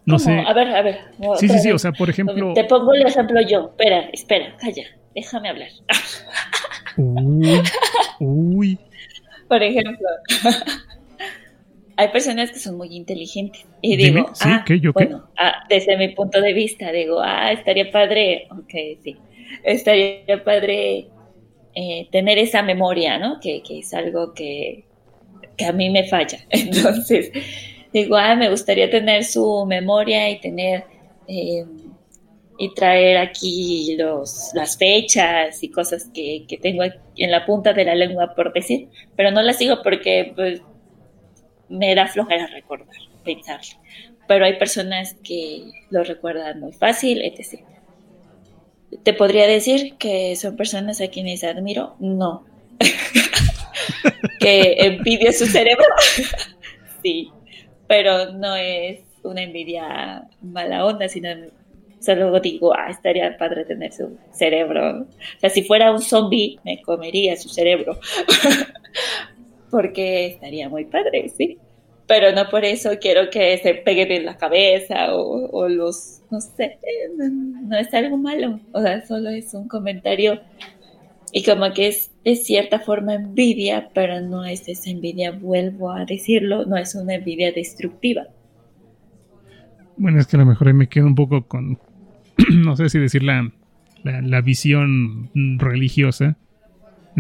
No sé. A ver, a ver. Sí, sí, sí, o sea, por ejemplo. Te pongo el ejemplo yo. Espera, espera, calla. Déjame hablar. Uy. Uy. Por ejemplo, hay personas que son muy inteligentes. Y digo, ¿Sí? Ah, ¿Qué? ¿Yo bueno, ah, desde mi punto de vista, digo, ah, estaría padre. Ok, sí. Estaría padre eh, tener esa memoria, ¿no? Que, que es algo que, que a mí me falla. Entonces digo, ah, me gustaría tener su memoria y tener eh, y traer aquí los, las fechas y cosas que, que, tengo en la punta de la lengua por decir, pero no las sigo porque pues, me da flojera recordar, pensar. Pero hay personas que lo recuerdan muy fácil, etc. ¿Te podría decir que son personas a quienes admiro? No. ¿Que envidio su cerebro? sí pero no es una envidia mala onda, sino solo digo, ah, estaría padre tener su cerebro. O sea, si fuera un zombie, me comería su cerebro. Porque estaría muy padre, sí. Pero no por eso quiero que se pegue en la cabeza o, los, no sé, no es algo malo. O sea, solo es un comentario y como que es de cierta forma envidia, pero no es esa envidia, vuelvo a decirlo, no es una envidia destructiva. Bueno, es que a lo mejor ahí me quedo un poco con, no sé si decir la, la, visión religiosa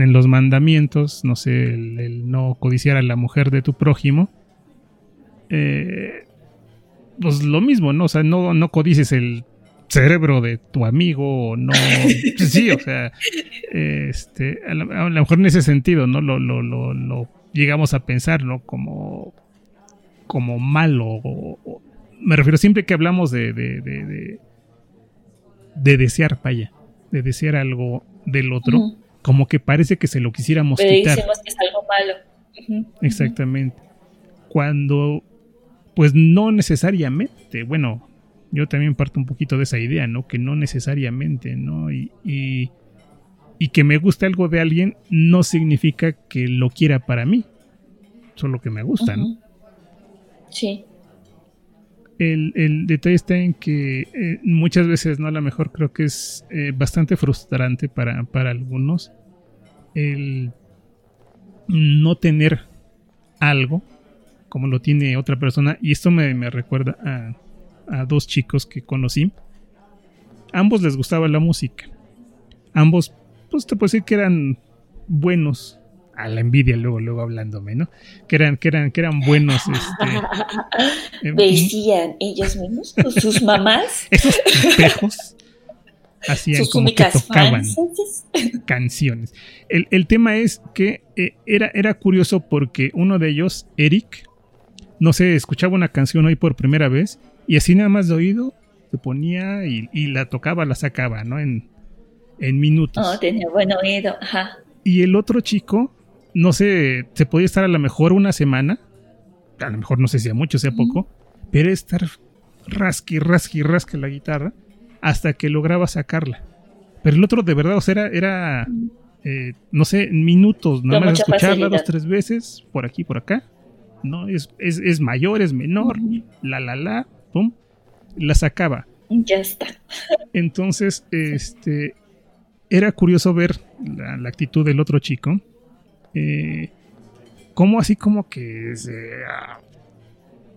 en los mandamientos, no sé, el, no codiciar a la mujer de tu prójimo. Eh, pues lo mismo, ¿no? O sea, no, no codices el cerebro de tu amigo o no. sí, o sea, este, a, lo, mejor en ese sentido, ¿no? Lo, lo, lo, llegamos a pensar, ¿no? Como, como malo. me refiero siempre que hablamos de, de, de, de, desear, vaya, de desear algo del otro, como que parece que se lo quisiéramos Pero quitar. Decimos que es algo malo. Exactamente. Cuando, pues no necesariamente, bueno, yo también parto un poquito de esa idea, ¿no? Que no necesariamente, ¿no? Y, y, que me guste algo de alguien no significa que lo quiera para mí, solo que me gusta, ¿no? Sí. El, detalle está en que eh, muchas veces, ¿no? A lo mejor creo que es eh, bastante frustrante para, para algunos el no tener algo como lo tiene otra persona. Y esto me, me recuerda a, a dos chicos que conocí. Ambos les gustaba la música. Ambos, pues te puedo decir que eran buenos. A la envidia, luego, luego hablándome, ¿no? Que eran, que eran, que eran buenos. Este, Decían ellos mismos, sus mamás. Esos espejos hacían como que tocaban canciones. El, tema es que eh, era, era curioso porque uno de ellos, Eric, no sé, escuchaba una canción hoy por primera vez y así nada más de oído se ponía y, la tocaba, la sacaba, ¿no? En, en minutos. Oh, tenía buen oído, ajá. Y el otro chico, no sé, se podía estar a lo mejor una semana, a lo mejor no sé si a mucho, sea poco, pero estar rasqui, rasqui, rasqui la guitarra hasta que lograba sacarla. Pero el otro de verdad, o sea, era, era eh, no sé, minutos, nada más escucharla dos, tres veces, por aquí, por acá. No, es, es, es mayor, es menor, la, la, la, pum, la sacaba. Ya está. Entonces, este, era curioso ver la, actitud del otro chico. Eh, como así como que ah,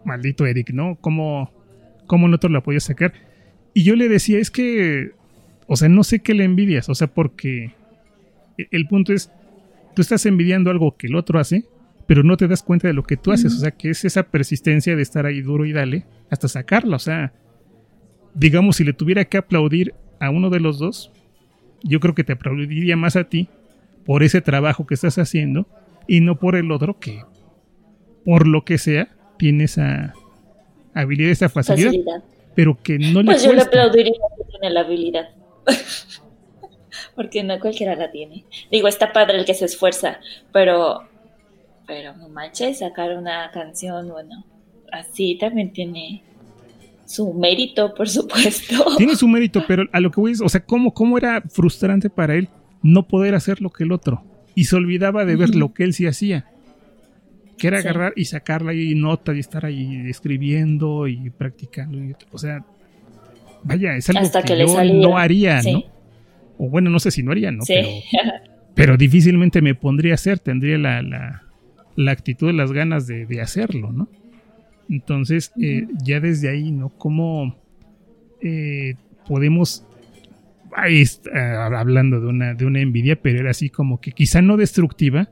maldito Eric, ¿no? Como, como el otro la podía sacar. Y yo le decía, es que o sea, no sé qué le envidias, o sea, porque e, el punto es, tú estás envidiando algo que el otro hace, pero no te das cuenta de lo que tú haces, o sea, que es esa persistencia de estar ahí duro y dale hasta sacarla, o sea, digamos, si le tuviera que aplaudir a uno de los dos, yo creo que te aplaudiría más a ti por ese trabajo que estás haciendo y no por el otro que, por lo que sea, tiene esa habilidad, esa facilidad, pero que no le Pues yo le aplaudiría que tiene la habilidad. Porque no cualquiera la tiene. Digo, está padre el que se esfuerza, pero, pero no manches, sacar una canción, bueno, así también tiene su mérito, por supuesto. Tiene su mérito, pero a lo que voy es, o sea, ¿cómo, cómo era frustrante para él no poder hacer lo que el otro? Y se olvidaba de ver lo que él sí hacía. Que era agarrar y sacarla y nota y estar ahí escribiendo y practicando. o sea, vaya, es algo que, yo no haría, ¿no? O bueno, no sé si no haría, ¿no? Sí. Pero, difícilmente me pondría a hacer, tendría la, la, la actitud de las ganas de, de hacerlo, ¿no? Entonces, eh, ya desde ahí, ¿no? ¿Cómo eh, podemos... Ahí está, hablando de una, de una envidia, pero era así como que quizá no destructiva,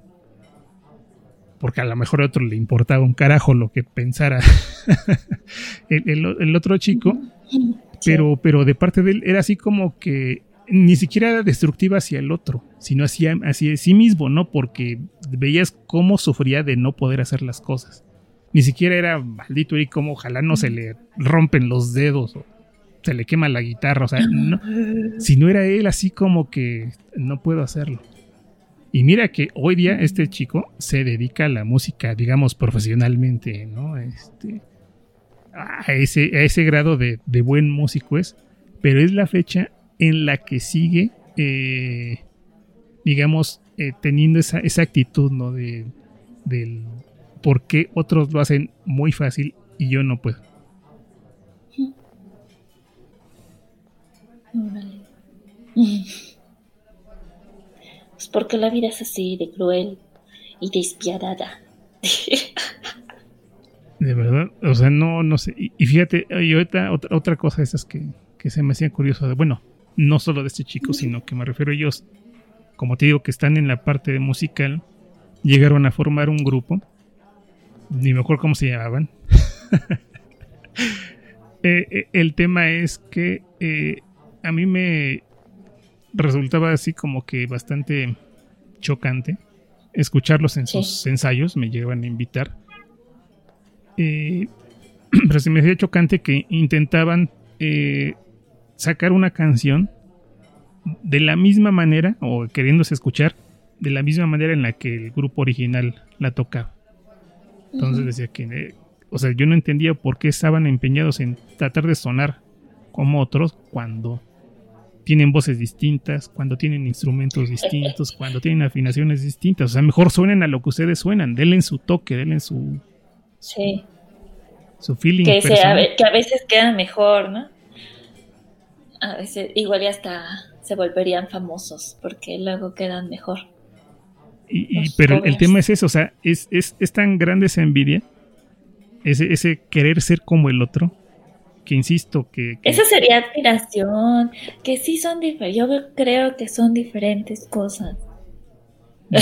porque a lo mejor a otro le importaba un carajo lo que pensara el, otro chico, pero, pero de parte de él era así como que ni siquiera era destructiva hacia el otro, sino hacia, hacia sí mismo, ¿no? Porque veías cómo sufría de no poder hacer las cosas. Ni siquiera era maldito y como ojalá no se le rompen los dedos o se le quema la guitarra, o sea, no, si no era él así como que no puedo hacerlo. Y mira que hoy día este chico se dedica a la música, digamos, profesionalmente, ¿no? Este, a, ese, a ese grado de, buen músico es, pero es la fecha en la que sigue, eh, digamos, eh, teniendo esa, esa actitud, ¿no? De, del por qué otros lo hacen muy fácil y yo no puedo. Pues porque la vida es así de cruel y despiadada. De verdad, o sea, no, no sé. Y, fíjate, y ahorita otra, otra cosa esas que, que se me hacía curioso de, bueno, no solo de este chico, sino que me refiero a ellos, como te digo, que están en la parte de musical, llegaron a formar un grupo ni me acuerdo cómo se llamaban. Eh, eh, el tema es que eh, a mí me resultaba así como que bastante chocante escucharlos en sus ensayos, me llegaban a invitar. pero se me hacía chocante que intentaban sacar una canción de la misma manera, o queriéndose escuchar, de la misma manera en la que el grupo original la tocaba. Entonces decía que, eh, o sea, yo no entendía por qué estaban empeñados en tratar de sonar como otros cuando tienen voces distintas, cuando tienen instrumentos distintos, cuando tienen afinaciones distintas. O sea, mejor suenen a lo que ustedes suenan, denle su toque, denle su... Sí. Su feeling. Que, que a veces quedan mejor, ¿no? A veces igual ya hasta se volverían famosos porque luego quedan mejor. Y, pero el tema es eso, o sea, es, es, es tan grande esa envidia, ese, ese, querer ser como el otro, que insisto que, Eso sería admiración, que sí son diferentes, yo creo que son diferentes cosas. No,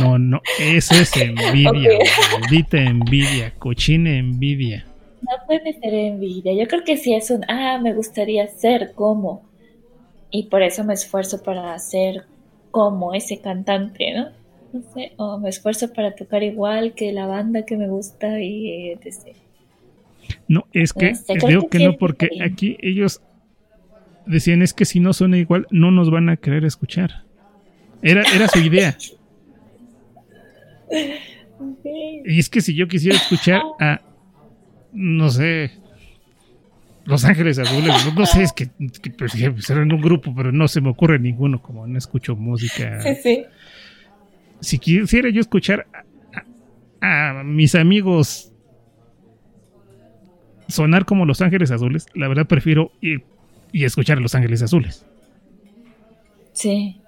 no, no, eso es envidia, maldita envidia, cochina envidia. No puede ser envidia, yo creo que sí es un, ah, me gustaría ser como, y por eso me esfuerzo para ser como ese cantante, ¿no? no sé, o me esfuerzo para tocar igual que la banda que me gusta y etc. No, es que creo que no, porque aquí ellos decían es que si no suena igual, no nos van a querer escuchar. Era, era su idea. Y es que si yo quisiera escuchar a, no sé, Los Ángeles Azules, no, sé, es que, que pues, en un grupo, pero no se me ocurre ninguno, como no escucho música. Sí, sí si quisiera yo escuchar a, mis amigos sonar como Los Ángeles Azules, la verdad prefiero ir y escuchar a Los Ángeles Azules. Sí.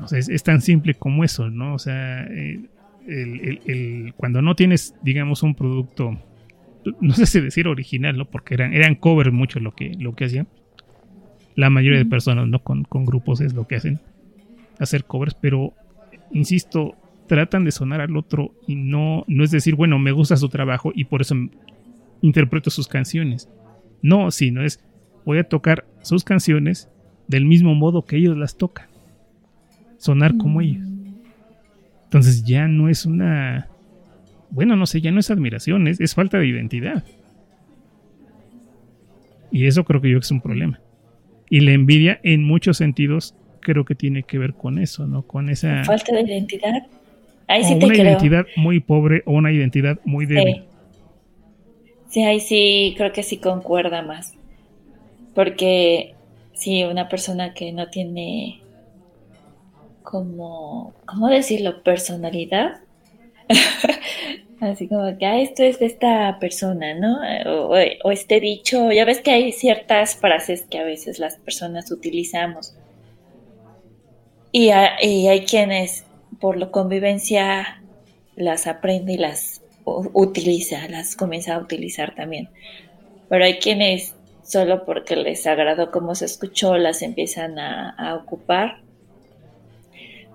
O sea, es, tan simple como eso, ¿no? O sea, cuando no tienes, digamos, un producto, no sé si decir original, ¿no? Porque eran, eran cover mucho lo que, lo que hacían. La mayoría de personas, ¿no? Con, con grupos es lo que hacen, hacer covers, pero, insisto, tratan de sonar al otro y no, no es decir, bueno, me gusta su trabajo y por eso interpreto sus canciones. No, sino es, voy a tocar sus canciones del mismo modo que ellos las tocan. Sonar como ellos. Entonces ya no es una... Bueno, no sé, ya no es admiración, es, es falta de identidad. Y eso creo que yo que es un problema. Y la envidia en muchos sentidos creo que tiene que ver con eso, ¿no? Con esa... Falta de identidad. Ahí sí o una identidad muy pobre o una identidad muy débil. Sí. Sí, ahí sí creo que sí concuerda más. Porque si una persona que no tiene como, ¿cómo decirlo? Personalidad. Así como que, esto es de esta persona, ¿no? O, este dicho, ya ves que hay ciertas frases que a veces las personas utilizamos. Y, hay quienes, por la convivencia, las aprende y las utiliza, las comienza a utilizar también. Pero hay quienes, solo porque les agradó cómo se escuchó, las empiezan a ocupar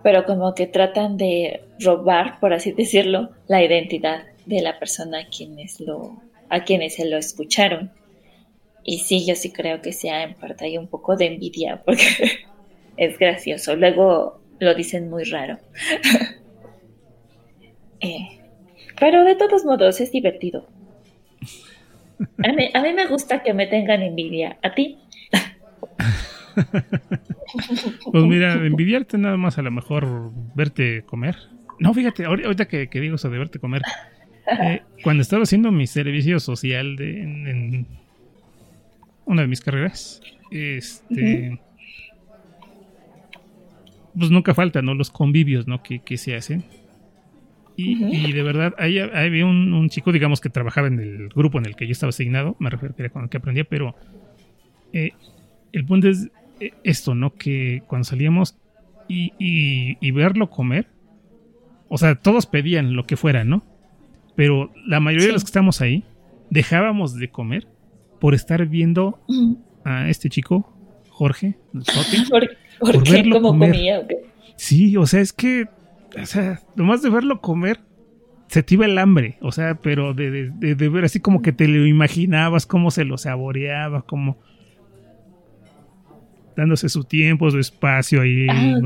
pero como que tratan de robar, por así decirlo, la identidad de la persona a quienes lo, a quienes se lo escucharon. Y sí, yo sí creo que sea en parte hay un poco de envidia, porque es gracioso. Luego lo dicen muy raro. Eh, pero de todos modos es divertido. A mí, a mí me gusta que me tengan envidia. ¿A ti? pues mira, envidiarte nada más a lo mejor verte comer. No, fíjate, ahorita que, digo eso de verte comer. Eh, cuando estaba haciendo mi servicio social de, en, una de mis carreras, este. Pues nunca faltan, ¿no? Los convivios, ¿no? Que, se hacen. Y, de verdad, ahí, había un, chico, digamos, que trabajaba en el grupo en el que yo estaba asignado, me refiero que era con el que aprendía, pero eh, el punto es esto, ¿no? Que cuando salíamos y, verlo comer, o sea, todos pedían lo que fuera, ¿no? Pero la mayoría de los que estamos ahí dejábamos de comer por estar viendo a este chico, Jorge, ¿Por, qué? ¿Cómo comía? Sí, o sea, es que, o sea, nomás de verlo comer, se te iba el hambre, o sea, pero de, de, ver así como que te lo imaginabas, cómo se lo saboreaba, cómo dándose su tiempo, su espacio ahí. Ah,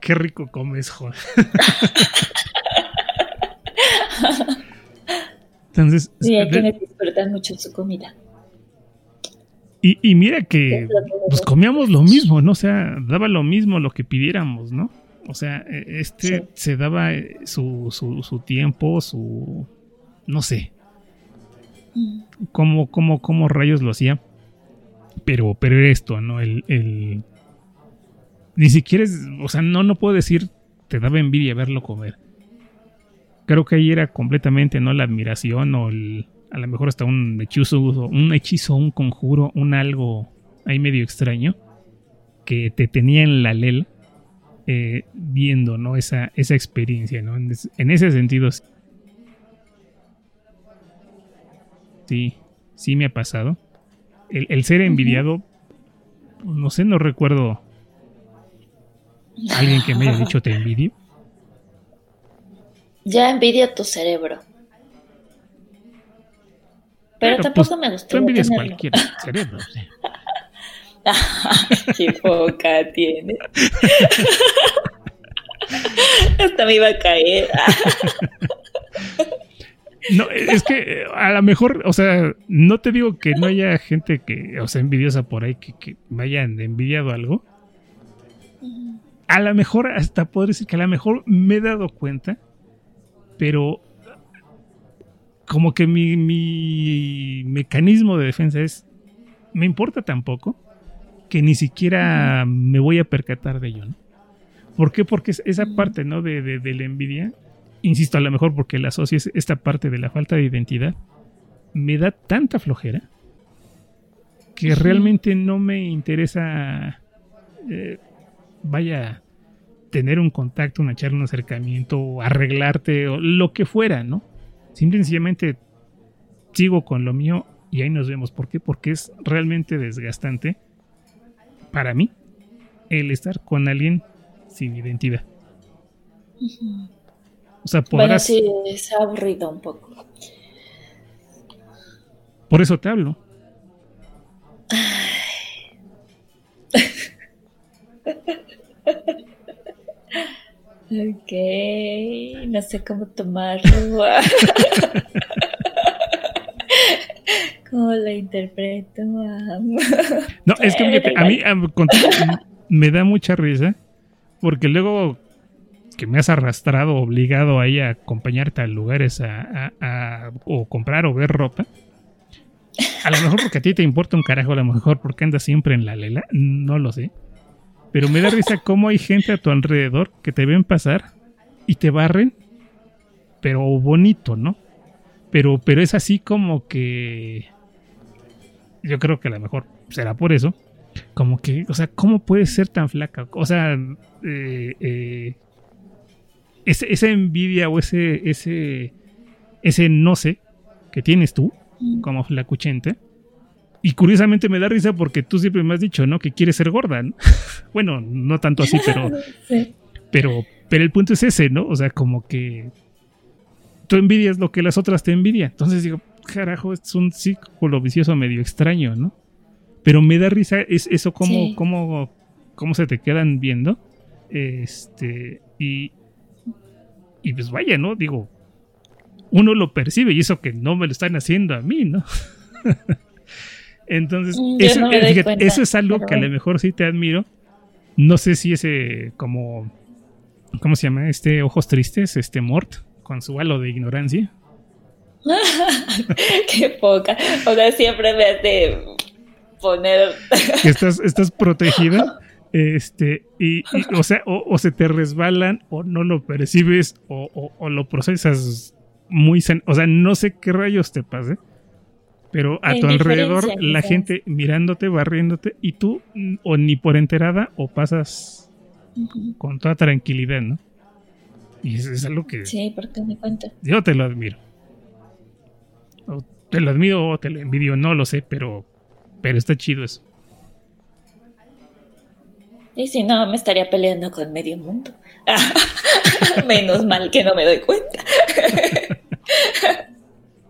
qué, rico comes, joder. Entonces, sí, hay que disfrutar mucho su comida. Y, mira que pues comíamos lo mismo, ¿no? O sea, daba lo mismo lo que pidiéramos, ¿no? O sea, e, este se daba eh, su, su, su, tiempo, su... no sé. Mm. ¿Cómo, cómo, cómo rayos lo hacía? Pero, pero esto, ¿no? El, Ni siquiera es. O sea, no, no puedo decir. Te daba envidia verlo comer. Creo que ahí era completamente, ¿no? La admiración o el, a lo mejor hasta un hechizo, un hechizo, un conjuro, un algo ahí medio extraño que te tenía en la lela eh, viendo, ¿no? Esa, esa experiencia, ¿no? En, en ese sentido, sí, sí me ha pasado el, ser envidiado, no sé, no recuerdo alguien que me haya dicho te envidio. Ya envidio tu cerebro. Pero, tampoco pues, me gusta. Tú envidias cualquier cerebro. Qué poca tiene. Hasta me iba a caer. No, es que a lo mejor, o sea, no te digo que no haya gente que, o sea, envidiosa por ahí, que, que me hayan envidiado algo. A lo mejor, hasta puedo decir que a lo mejor me he dado cuenta, pero como que mi, mi mecanismo de defensa es, me importa tampoco que ni siquiera me voy a percatar de ello, ¿no? ¿Por qué? Porque esa parte, ¿no? De, de, de la envidia insisto, a lo mejor porque la asocies esta parte de la falta de identidad, me da tanta flojera que realmente no me interesa, eh, vaya, tener un contacto, una charla, un acercamiento, arreglarte o lo que fuera, ¿no? Simple y sencillamente sigo con lo mío y ahí nos vemos. ¿Por qué? Porque es realmente desgastante para mí el estar con alguien sin identidad. O sea, podrás... Bueno, sí, es aburrido un poco. Por eso te hablo. ok, no sé cómo tomarlo. ¿Cómo lo interpreto? no, es que a mí me da mucha risa porque luego que me has arrastrado, obligado ahí a acompañarte a lugares a, o comprar o ver ropa. A lo mejor porque a ti te importa un carajo, a lo mejor porque andas siempre en la lela, no lo sé. Pero me da risa cómo hay gente a tu alrededor que te ven pasar y te barren, pero bonito, ¿no? Pero, pero es así como que. Yo creo que a lo mejor será por eso. Como que, o sea, ¿cómo puedes ser tan flaca? O sea, eh, eh, esa envidia o ese, ese, ese no sé que tienes tú, como flacuchente. Y curiosamente me da risa porque tú siempre me has dicho, ¿no? Que quieres ser gorda. bueno, no tanto así, pero, pero, pero el punto es ese, ¿no? O sea, como que tú envidias lo que las otras te envidian. Entonces digo, carajo, es un círculo vicioso medio extraño, ¿no? Pero me da risa es eso como, como, cómo se te quedan viendo. Este, y, y pues vaya, ¿no? Digo, uno lo percibe y eso que no me lo están haciendo a mí, ¿no? Entonces, mm, eso, eso, es algo que a lo mejor sí te admiro. No sé si ese como, ¿cómo se llama? Este ojos tristes, este Mort, con su halo de ignorancia. Qué poca. O sea, siempre me hace poner... estás, estás protegida este, y, o sea, o, se te resbalan, o no lo percibes, o, lo procesas muy. O sea, no sé qué rayos te pase. Pero a tu alrededor, la gente mirándote, barriéndote, y tú, o ni por enterada, o pasas con toda tranquilidad, ¿no? Y eso es algo que. Sí, porque me cuenta. Yo te lo admiro. O te lo admiro o te lo envidio, no lo sé, pero, pero está chido eso. Y si no, me estaría peleando con medio mundo. Menos mal que no me doy cuenta.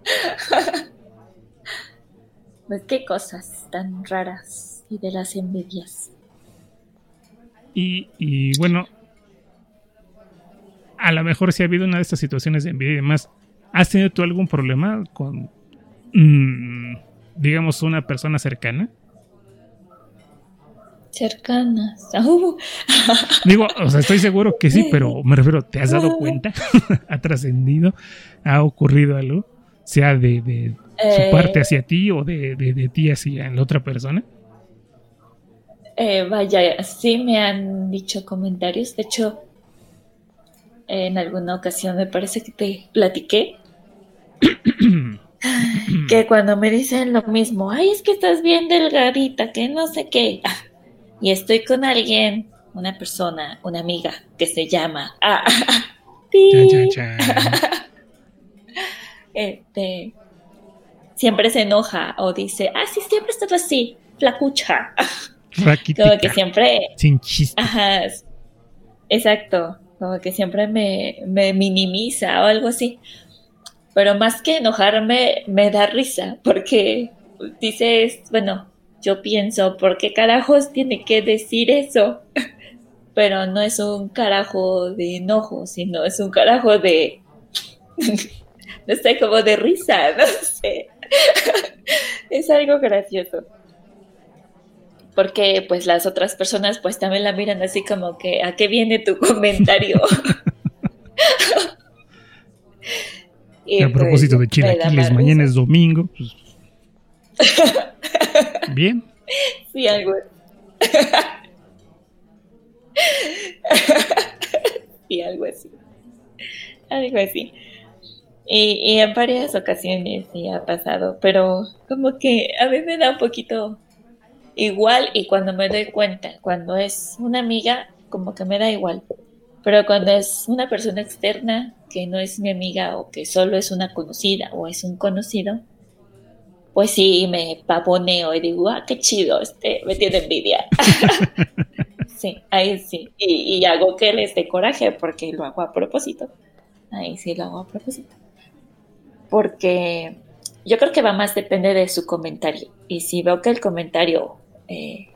pues qué cosas tan raras y de las envidias. Y, y bueno, a lo mejor si ha habido una de estas situaciones de envidia y demás, ¿has tenido tú algún problema con, mm, digamos, una persona cercana? cercanas. Digo, o sea, estoy seguro que sí, pero me refiero, ¿te has dado cuenta? ¿Ha trascendido? ¿Ha ocurrido algo? Sea de, su eh, parte hacia ti o de, ti hacia la otra persona. Eh, vaya, sí me han dicho comentarios. De hecho, en alguna ocasión me parece que te platiqué. que cuando me dicen lo mismo, ay, es que estás bien delgadita, que no sé qué y estoy con alguien, una persona, una amiga que se llama. Ah, este, siempre se enoja o dice, ah, sí, siempre estás así, flacucha. Como que siempre. Sin chiste. Ajá. Exacto. Como que siempre me, me minimiza o algo así. Pero más que enojarme, me da risa porque dices, bueno, yo pienso, ¿por qué carajos tiene que decir eso? Pero no es un carajo de enojo, sino es un carajo de, no sé, como de risa, no sé. es algo gracioso. Porque pues las otras personas pues también la miran así como que, ¿a qué viene tu comentario? y a propósito de pues, chilaquiles, mañana es domingo. Pues, Bien. Sí, algo. sí, algo así. Algo así. Y, en varias ocasiones sí ha pasado, pero como que a mí me da un poquito igual y cuando me doy cuenta, cuando es una amiga, como que me da igual. Pero cuando es una persona externa que no es mi amiga o que solo es una conocida o es un conocido, pues sí, me pavoneo y digo, ah, qué chido, este, me tiene envidia. sí, ahí sí. Y, y, hago que les dé coraje porque lo hago a propósito. Ahí sí lo hago a propósito. Porque yo creo que va más depende de su comentario. Y si veo que el comentario eh,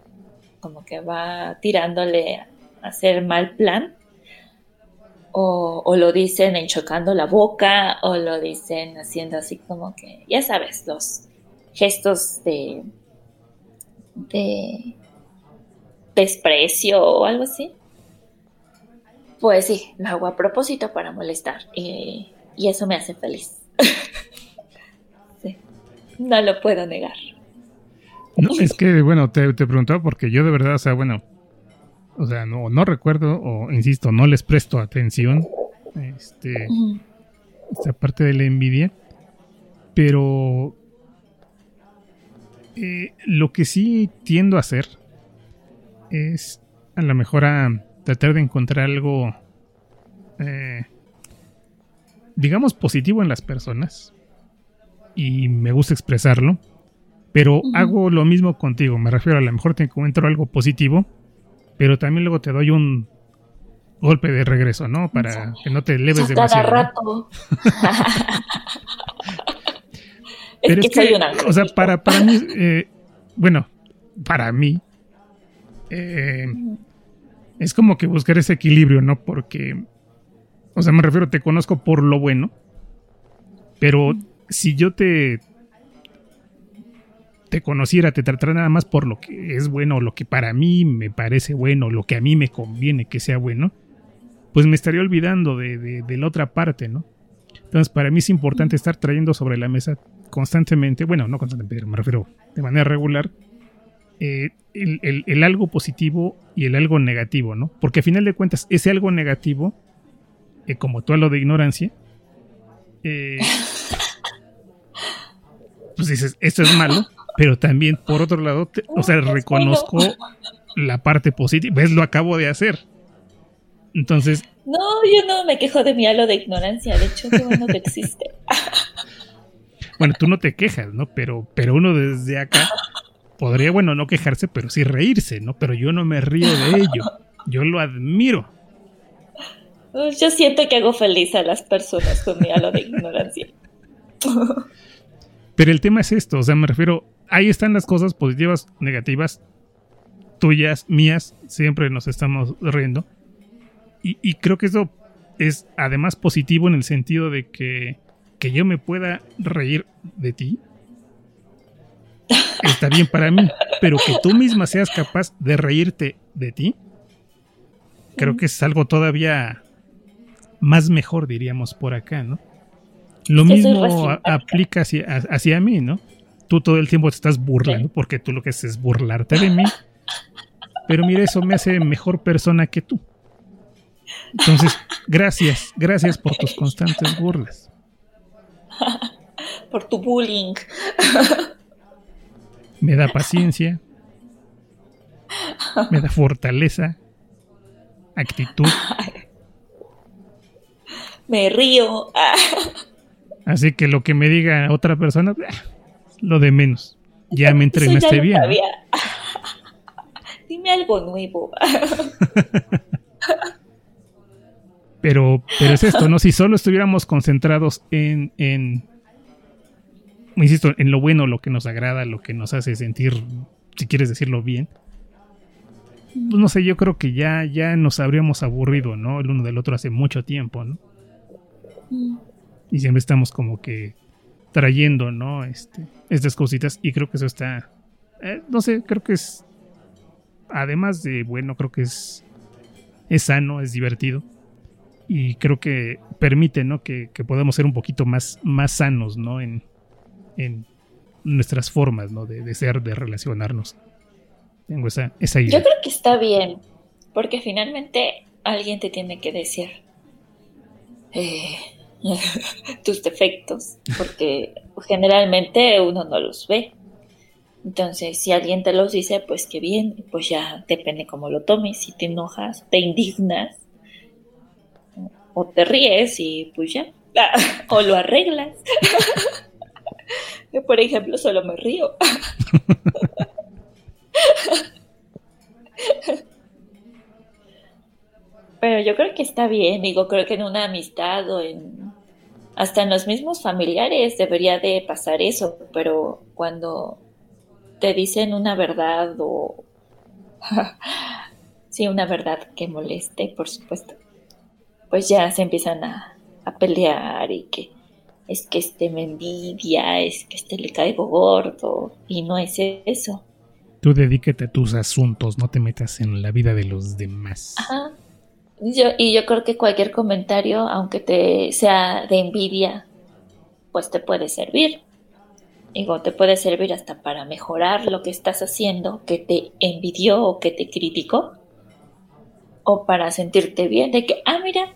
como que va tirándole a hacer mal plan, o, lo dicen enchocando la boca, o lo dicen haciendo así como que, ya sabes, los gestos de, de desprecio o algo así. Pues sí, lo hago a propósito para molestar y, y eso me hace feliz. sí, no lo puedo negar. No, es que, bueno, te, te preguntaba porque yo de verdad, o sea, bueno, o sea, no, no recuerdo, o insisto, no les presto atención este, esta parte de la envidia, pero eh, lo que sí tiendo a hacer es a lo mejor a tratar de encontrar algo, eh, digamos, positivo en las personas, y me gusta expresarlo, pero hago lo mismo contigo, me refiero a lo mejor te encuentro algo positivo, pero también luego te doy un golpe de regreso, ¿no? Para que no te eleves demasiado. Cada rato. Pero es, que, o sea, para, para mí, eh, bueno, para mí, eh, es como que buscar ese equilibrio, ¿no? Porque, o sea, me refiero, te conozco por lo bueno, pero si yo te, te conociera, te tratara nada más por lo que es bueno, lo que para mí me parece bueno, lo que a mí me conviene que sea bueno, pues me estaría olvidando de, la otra parte, ¿no? Entonces, para mí es importante estar trayendo sobre la mesa constantemente, bueno, no constantemente, me refiero de manera regular, eh, el, algo positivo y el algo negativo, ¿no? Porque a final de cuentas, ese algo negativo, eh, como tú lo de ignorancia, eh, pues dices, esto es malo, pero también por otro lado, o sea, reconozco la parte positiva, ves, lo acabo de hacer. Entonces... No, yo no me quejo de mi halo de ignorancia, de hecho, qué bueno que existe. bueno, tú no te quejas, ¿no? Pero, pero uno desde acá podría, bueno, no quejarse, pero sí reírse, ¿no? Pero yo no me río de ello, yo lo admiro. Yo siento que hago feliz a las personas con mi halo de ignorancia. Pero el tema es esto, o sea, me refiero, ahí están las cosas positivas, negativas, tuyas, mías, siempre nos estamos riendo. Y, creo que eso es además positivo en el sentido de que, que yo me pueda reír de ti. Está bien para mí, pero que tú misma seas capaz de reírte de ti, creo que es algo todavía más mejor, diríamos, por acá, ¿no? Lo mismo aplica hacia, hacia mí, ¿no? tú todo el tiempo te estás burlando, porque tú lo que haces es burlarte de mí. Pero mira, eso me hace mejor persona que tú. Entonces, gracias, gracias por tus constantes burlas. Por tu bullying. Me da paciencia. Me da fortaleza. Actitud. Me río. Así que lo que me diga otra persona, lo de menos. Ya me entrenaste bien. Dime algo nuevo. pero, pero es esto, ¿no? Si solo estuviéramos concentrados en, en, insisto, en lo bueno, lo que nos agrada, lo que nos hace sentir, si quieres decirlo bien, pues no sé, yo creo que ya, ya nos habríamos aburrido, ¿no? El uno del otro hace mucho tiempo, ¿no? Y siempre estamos como que trayendo, ¿no? Este, estas cositas y creo que eso está, eh, no sé, creo que es, además de bueno, creo que es, es sano, es divertido y creo que permite, ¿no? Que, podamos ser un poquito más, más sanos, ¿no? En, en nuestras formas, ¿no? De, ser, de relacionarnos. Tengo esa, esa idea. Yo creo que está bien, porque finalmente alguien te tiene que decir. Eh, tus defectos, porque generalmente uno no los ve. Entonces, si alguien te los dice, pues qué bien, pues ya depende cómo lo tomes, si te enojas, te indignas, o te ríes y pues ya, o lo arreglas. por ejemplo, solo me río. Pero yo creo que está bien, digo, creo que en una amistad o en hasta en los mismos familiares debería de pasar eso, pero cuando te dicen una verdad o sí, una verdad que moleste, por supuesto, pues ya se empiezan a, a pelear y que es que este me envidia, es que este le caigo gordo y no es eso. Tú dedíquete a tus asuntos, no te metas en la vida de los demás. Ajá. Yo, y yo creo que cualquier comentario, aunque te sea de envidia, pues te puede servir. Digo, te puede servir hasta para mejorar lo que estás haciendo, que te envidió o que te criticó. O para sentirte bien de que, ah, mira,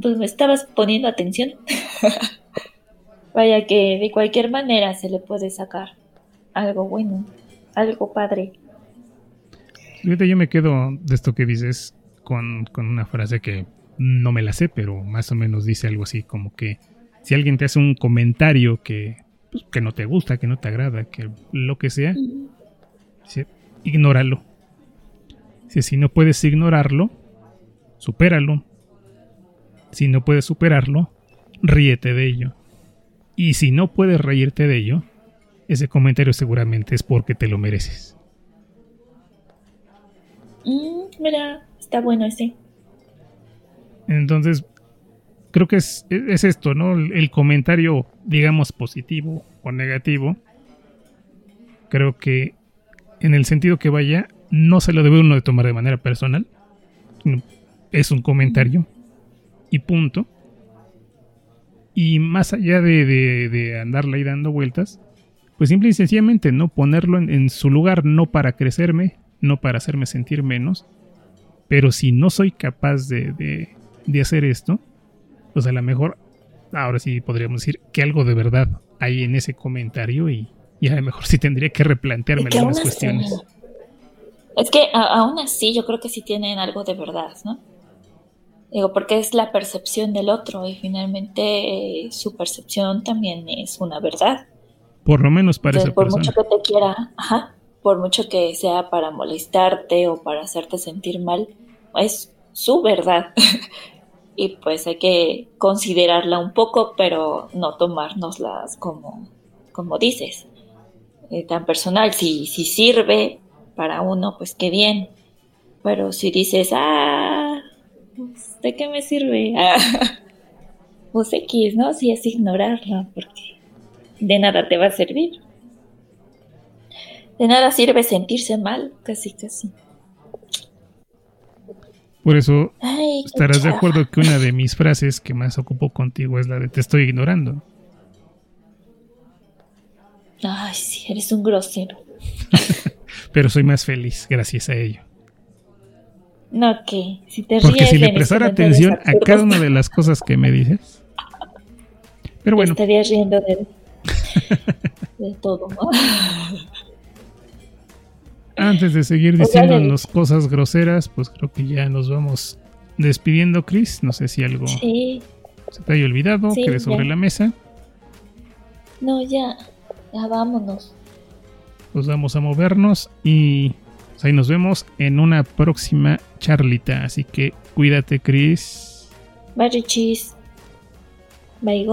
pues me estabas poniendo atención. Vaya que de cualquier manera se le puede sacar algo bueno, algo padre. Yo me quedo de esto que dices con, una frase que no me la sé, pero más o menos dice algo así como que si alguien te hace un comentario que, pues, que no te gusta, que no te agrada, que lo que sea, ignóralo. si no puedes ignorarlo, supéralo. Si no puedes superarlo, ríete de ello. Y si no puedes reírte de ello, ese comentario seguramente es porque te lo mereces. Mm, mira, Está bueno ese. Entonces, creo que es, esto, ¿no? El, comentario, digamos, positivo o negativo. Creo que en el sentido que vaya, no se lo debe uno de tomar de manera personal. Es un comentario. Y punto. Y más allá de, de, andarle ahí dando vueltas, pues simple y sencillamente, ¿no? Ponerlo en, su lugar, no para crecerme, no para hacerme sentir menos, pero si no soy capaz de, hacer esto, pues a lo mejor, ahora sí podríamos decir que algo de verdad hay en ese comentario y, a lo mejor sí tendría que replantearme algunas cuestiones. Es que aún así yo creo que sí tienen algo de verdad, ¿no? Digo, porque es la percepción del otro y finalmente su percepción también es una verdad. Por lo menos para esa por mucho que te quiera, ajá, por mucho que sea para molestarte o para hacerte sentir mal, es su verdad. y pues hay que considerarla un poco, pero no tomárnoslas como, como dices, eh, tan personal. Si, si sirve para uno, pues qué bien. Pero si dices, ah, pues, ¿de qué me sirve? pues X, ¿no? Si es ignorarla, porque de nada te va a servir. De nada sirve sentirse mal, casi, casi. Por eso estarás de acuerdo que una de mis frases que más ocupo contigo es la de te estoy ignorando. Ay, sí, eres un grosero. Pero soy más feliz gracias a ello. No, que si te Porque si le prestara atención a cada una de las cosas que me dices. Pero bueno. estarías riendo de, de todo, ¿no? Antes de seguir diciéndonos cosas groseras, pues creo que ya nos vamos despidiendo, Chris. No sé si algo se te haya olvidado, quede sobre la mesa. No, ya, ya vámonos. Pues vamos a movernos y pues ahí nos vemos en una próxima charlita. Así que cuídate, Chris. Bye, Richis. Bye,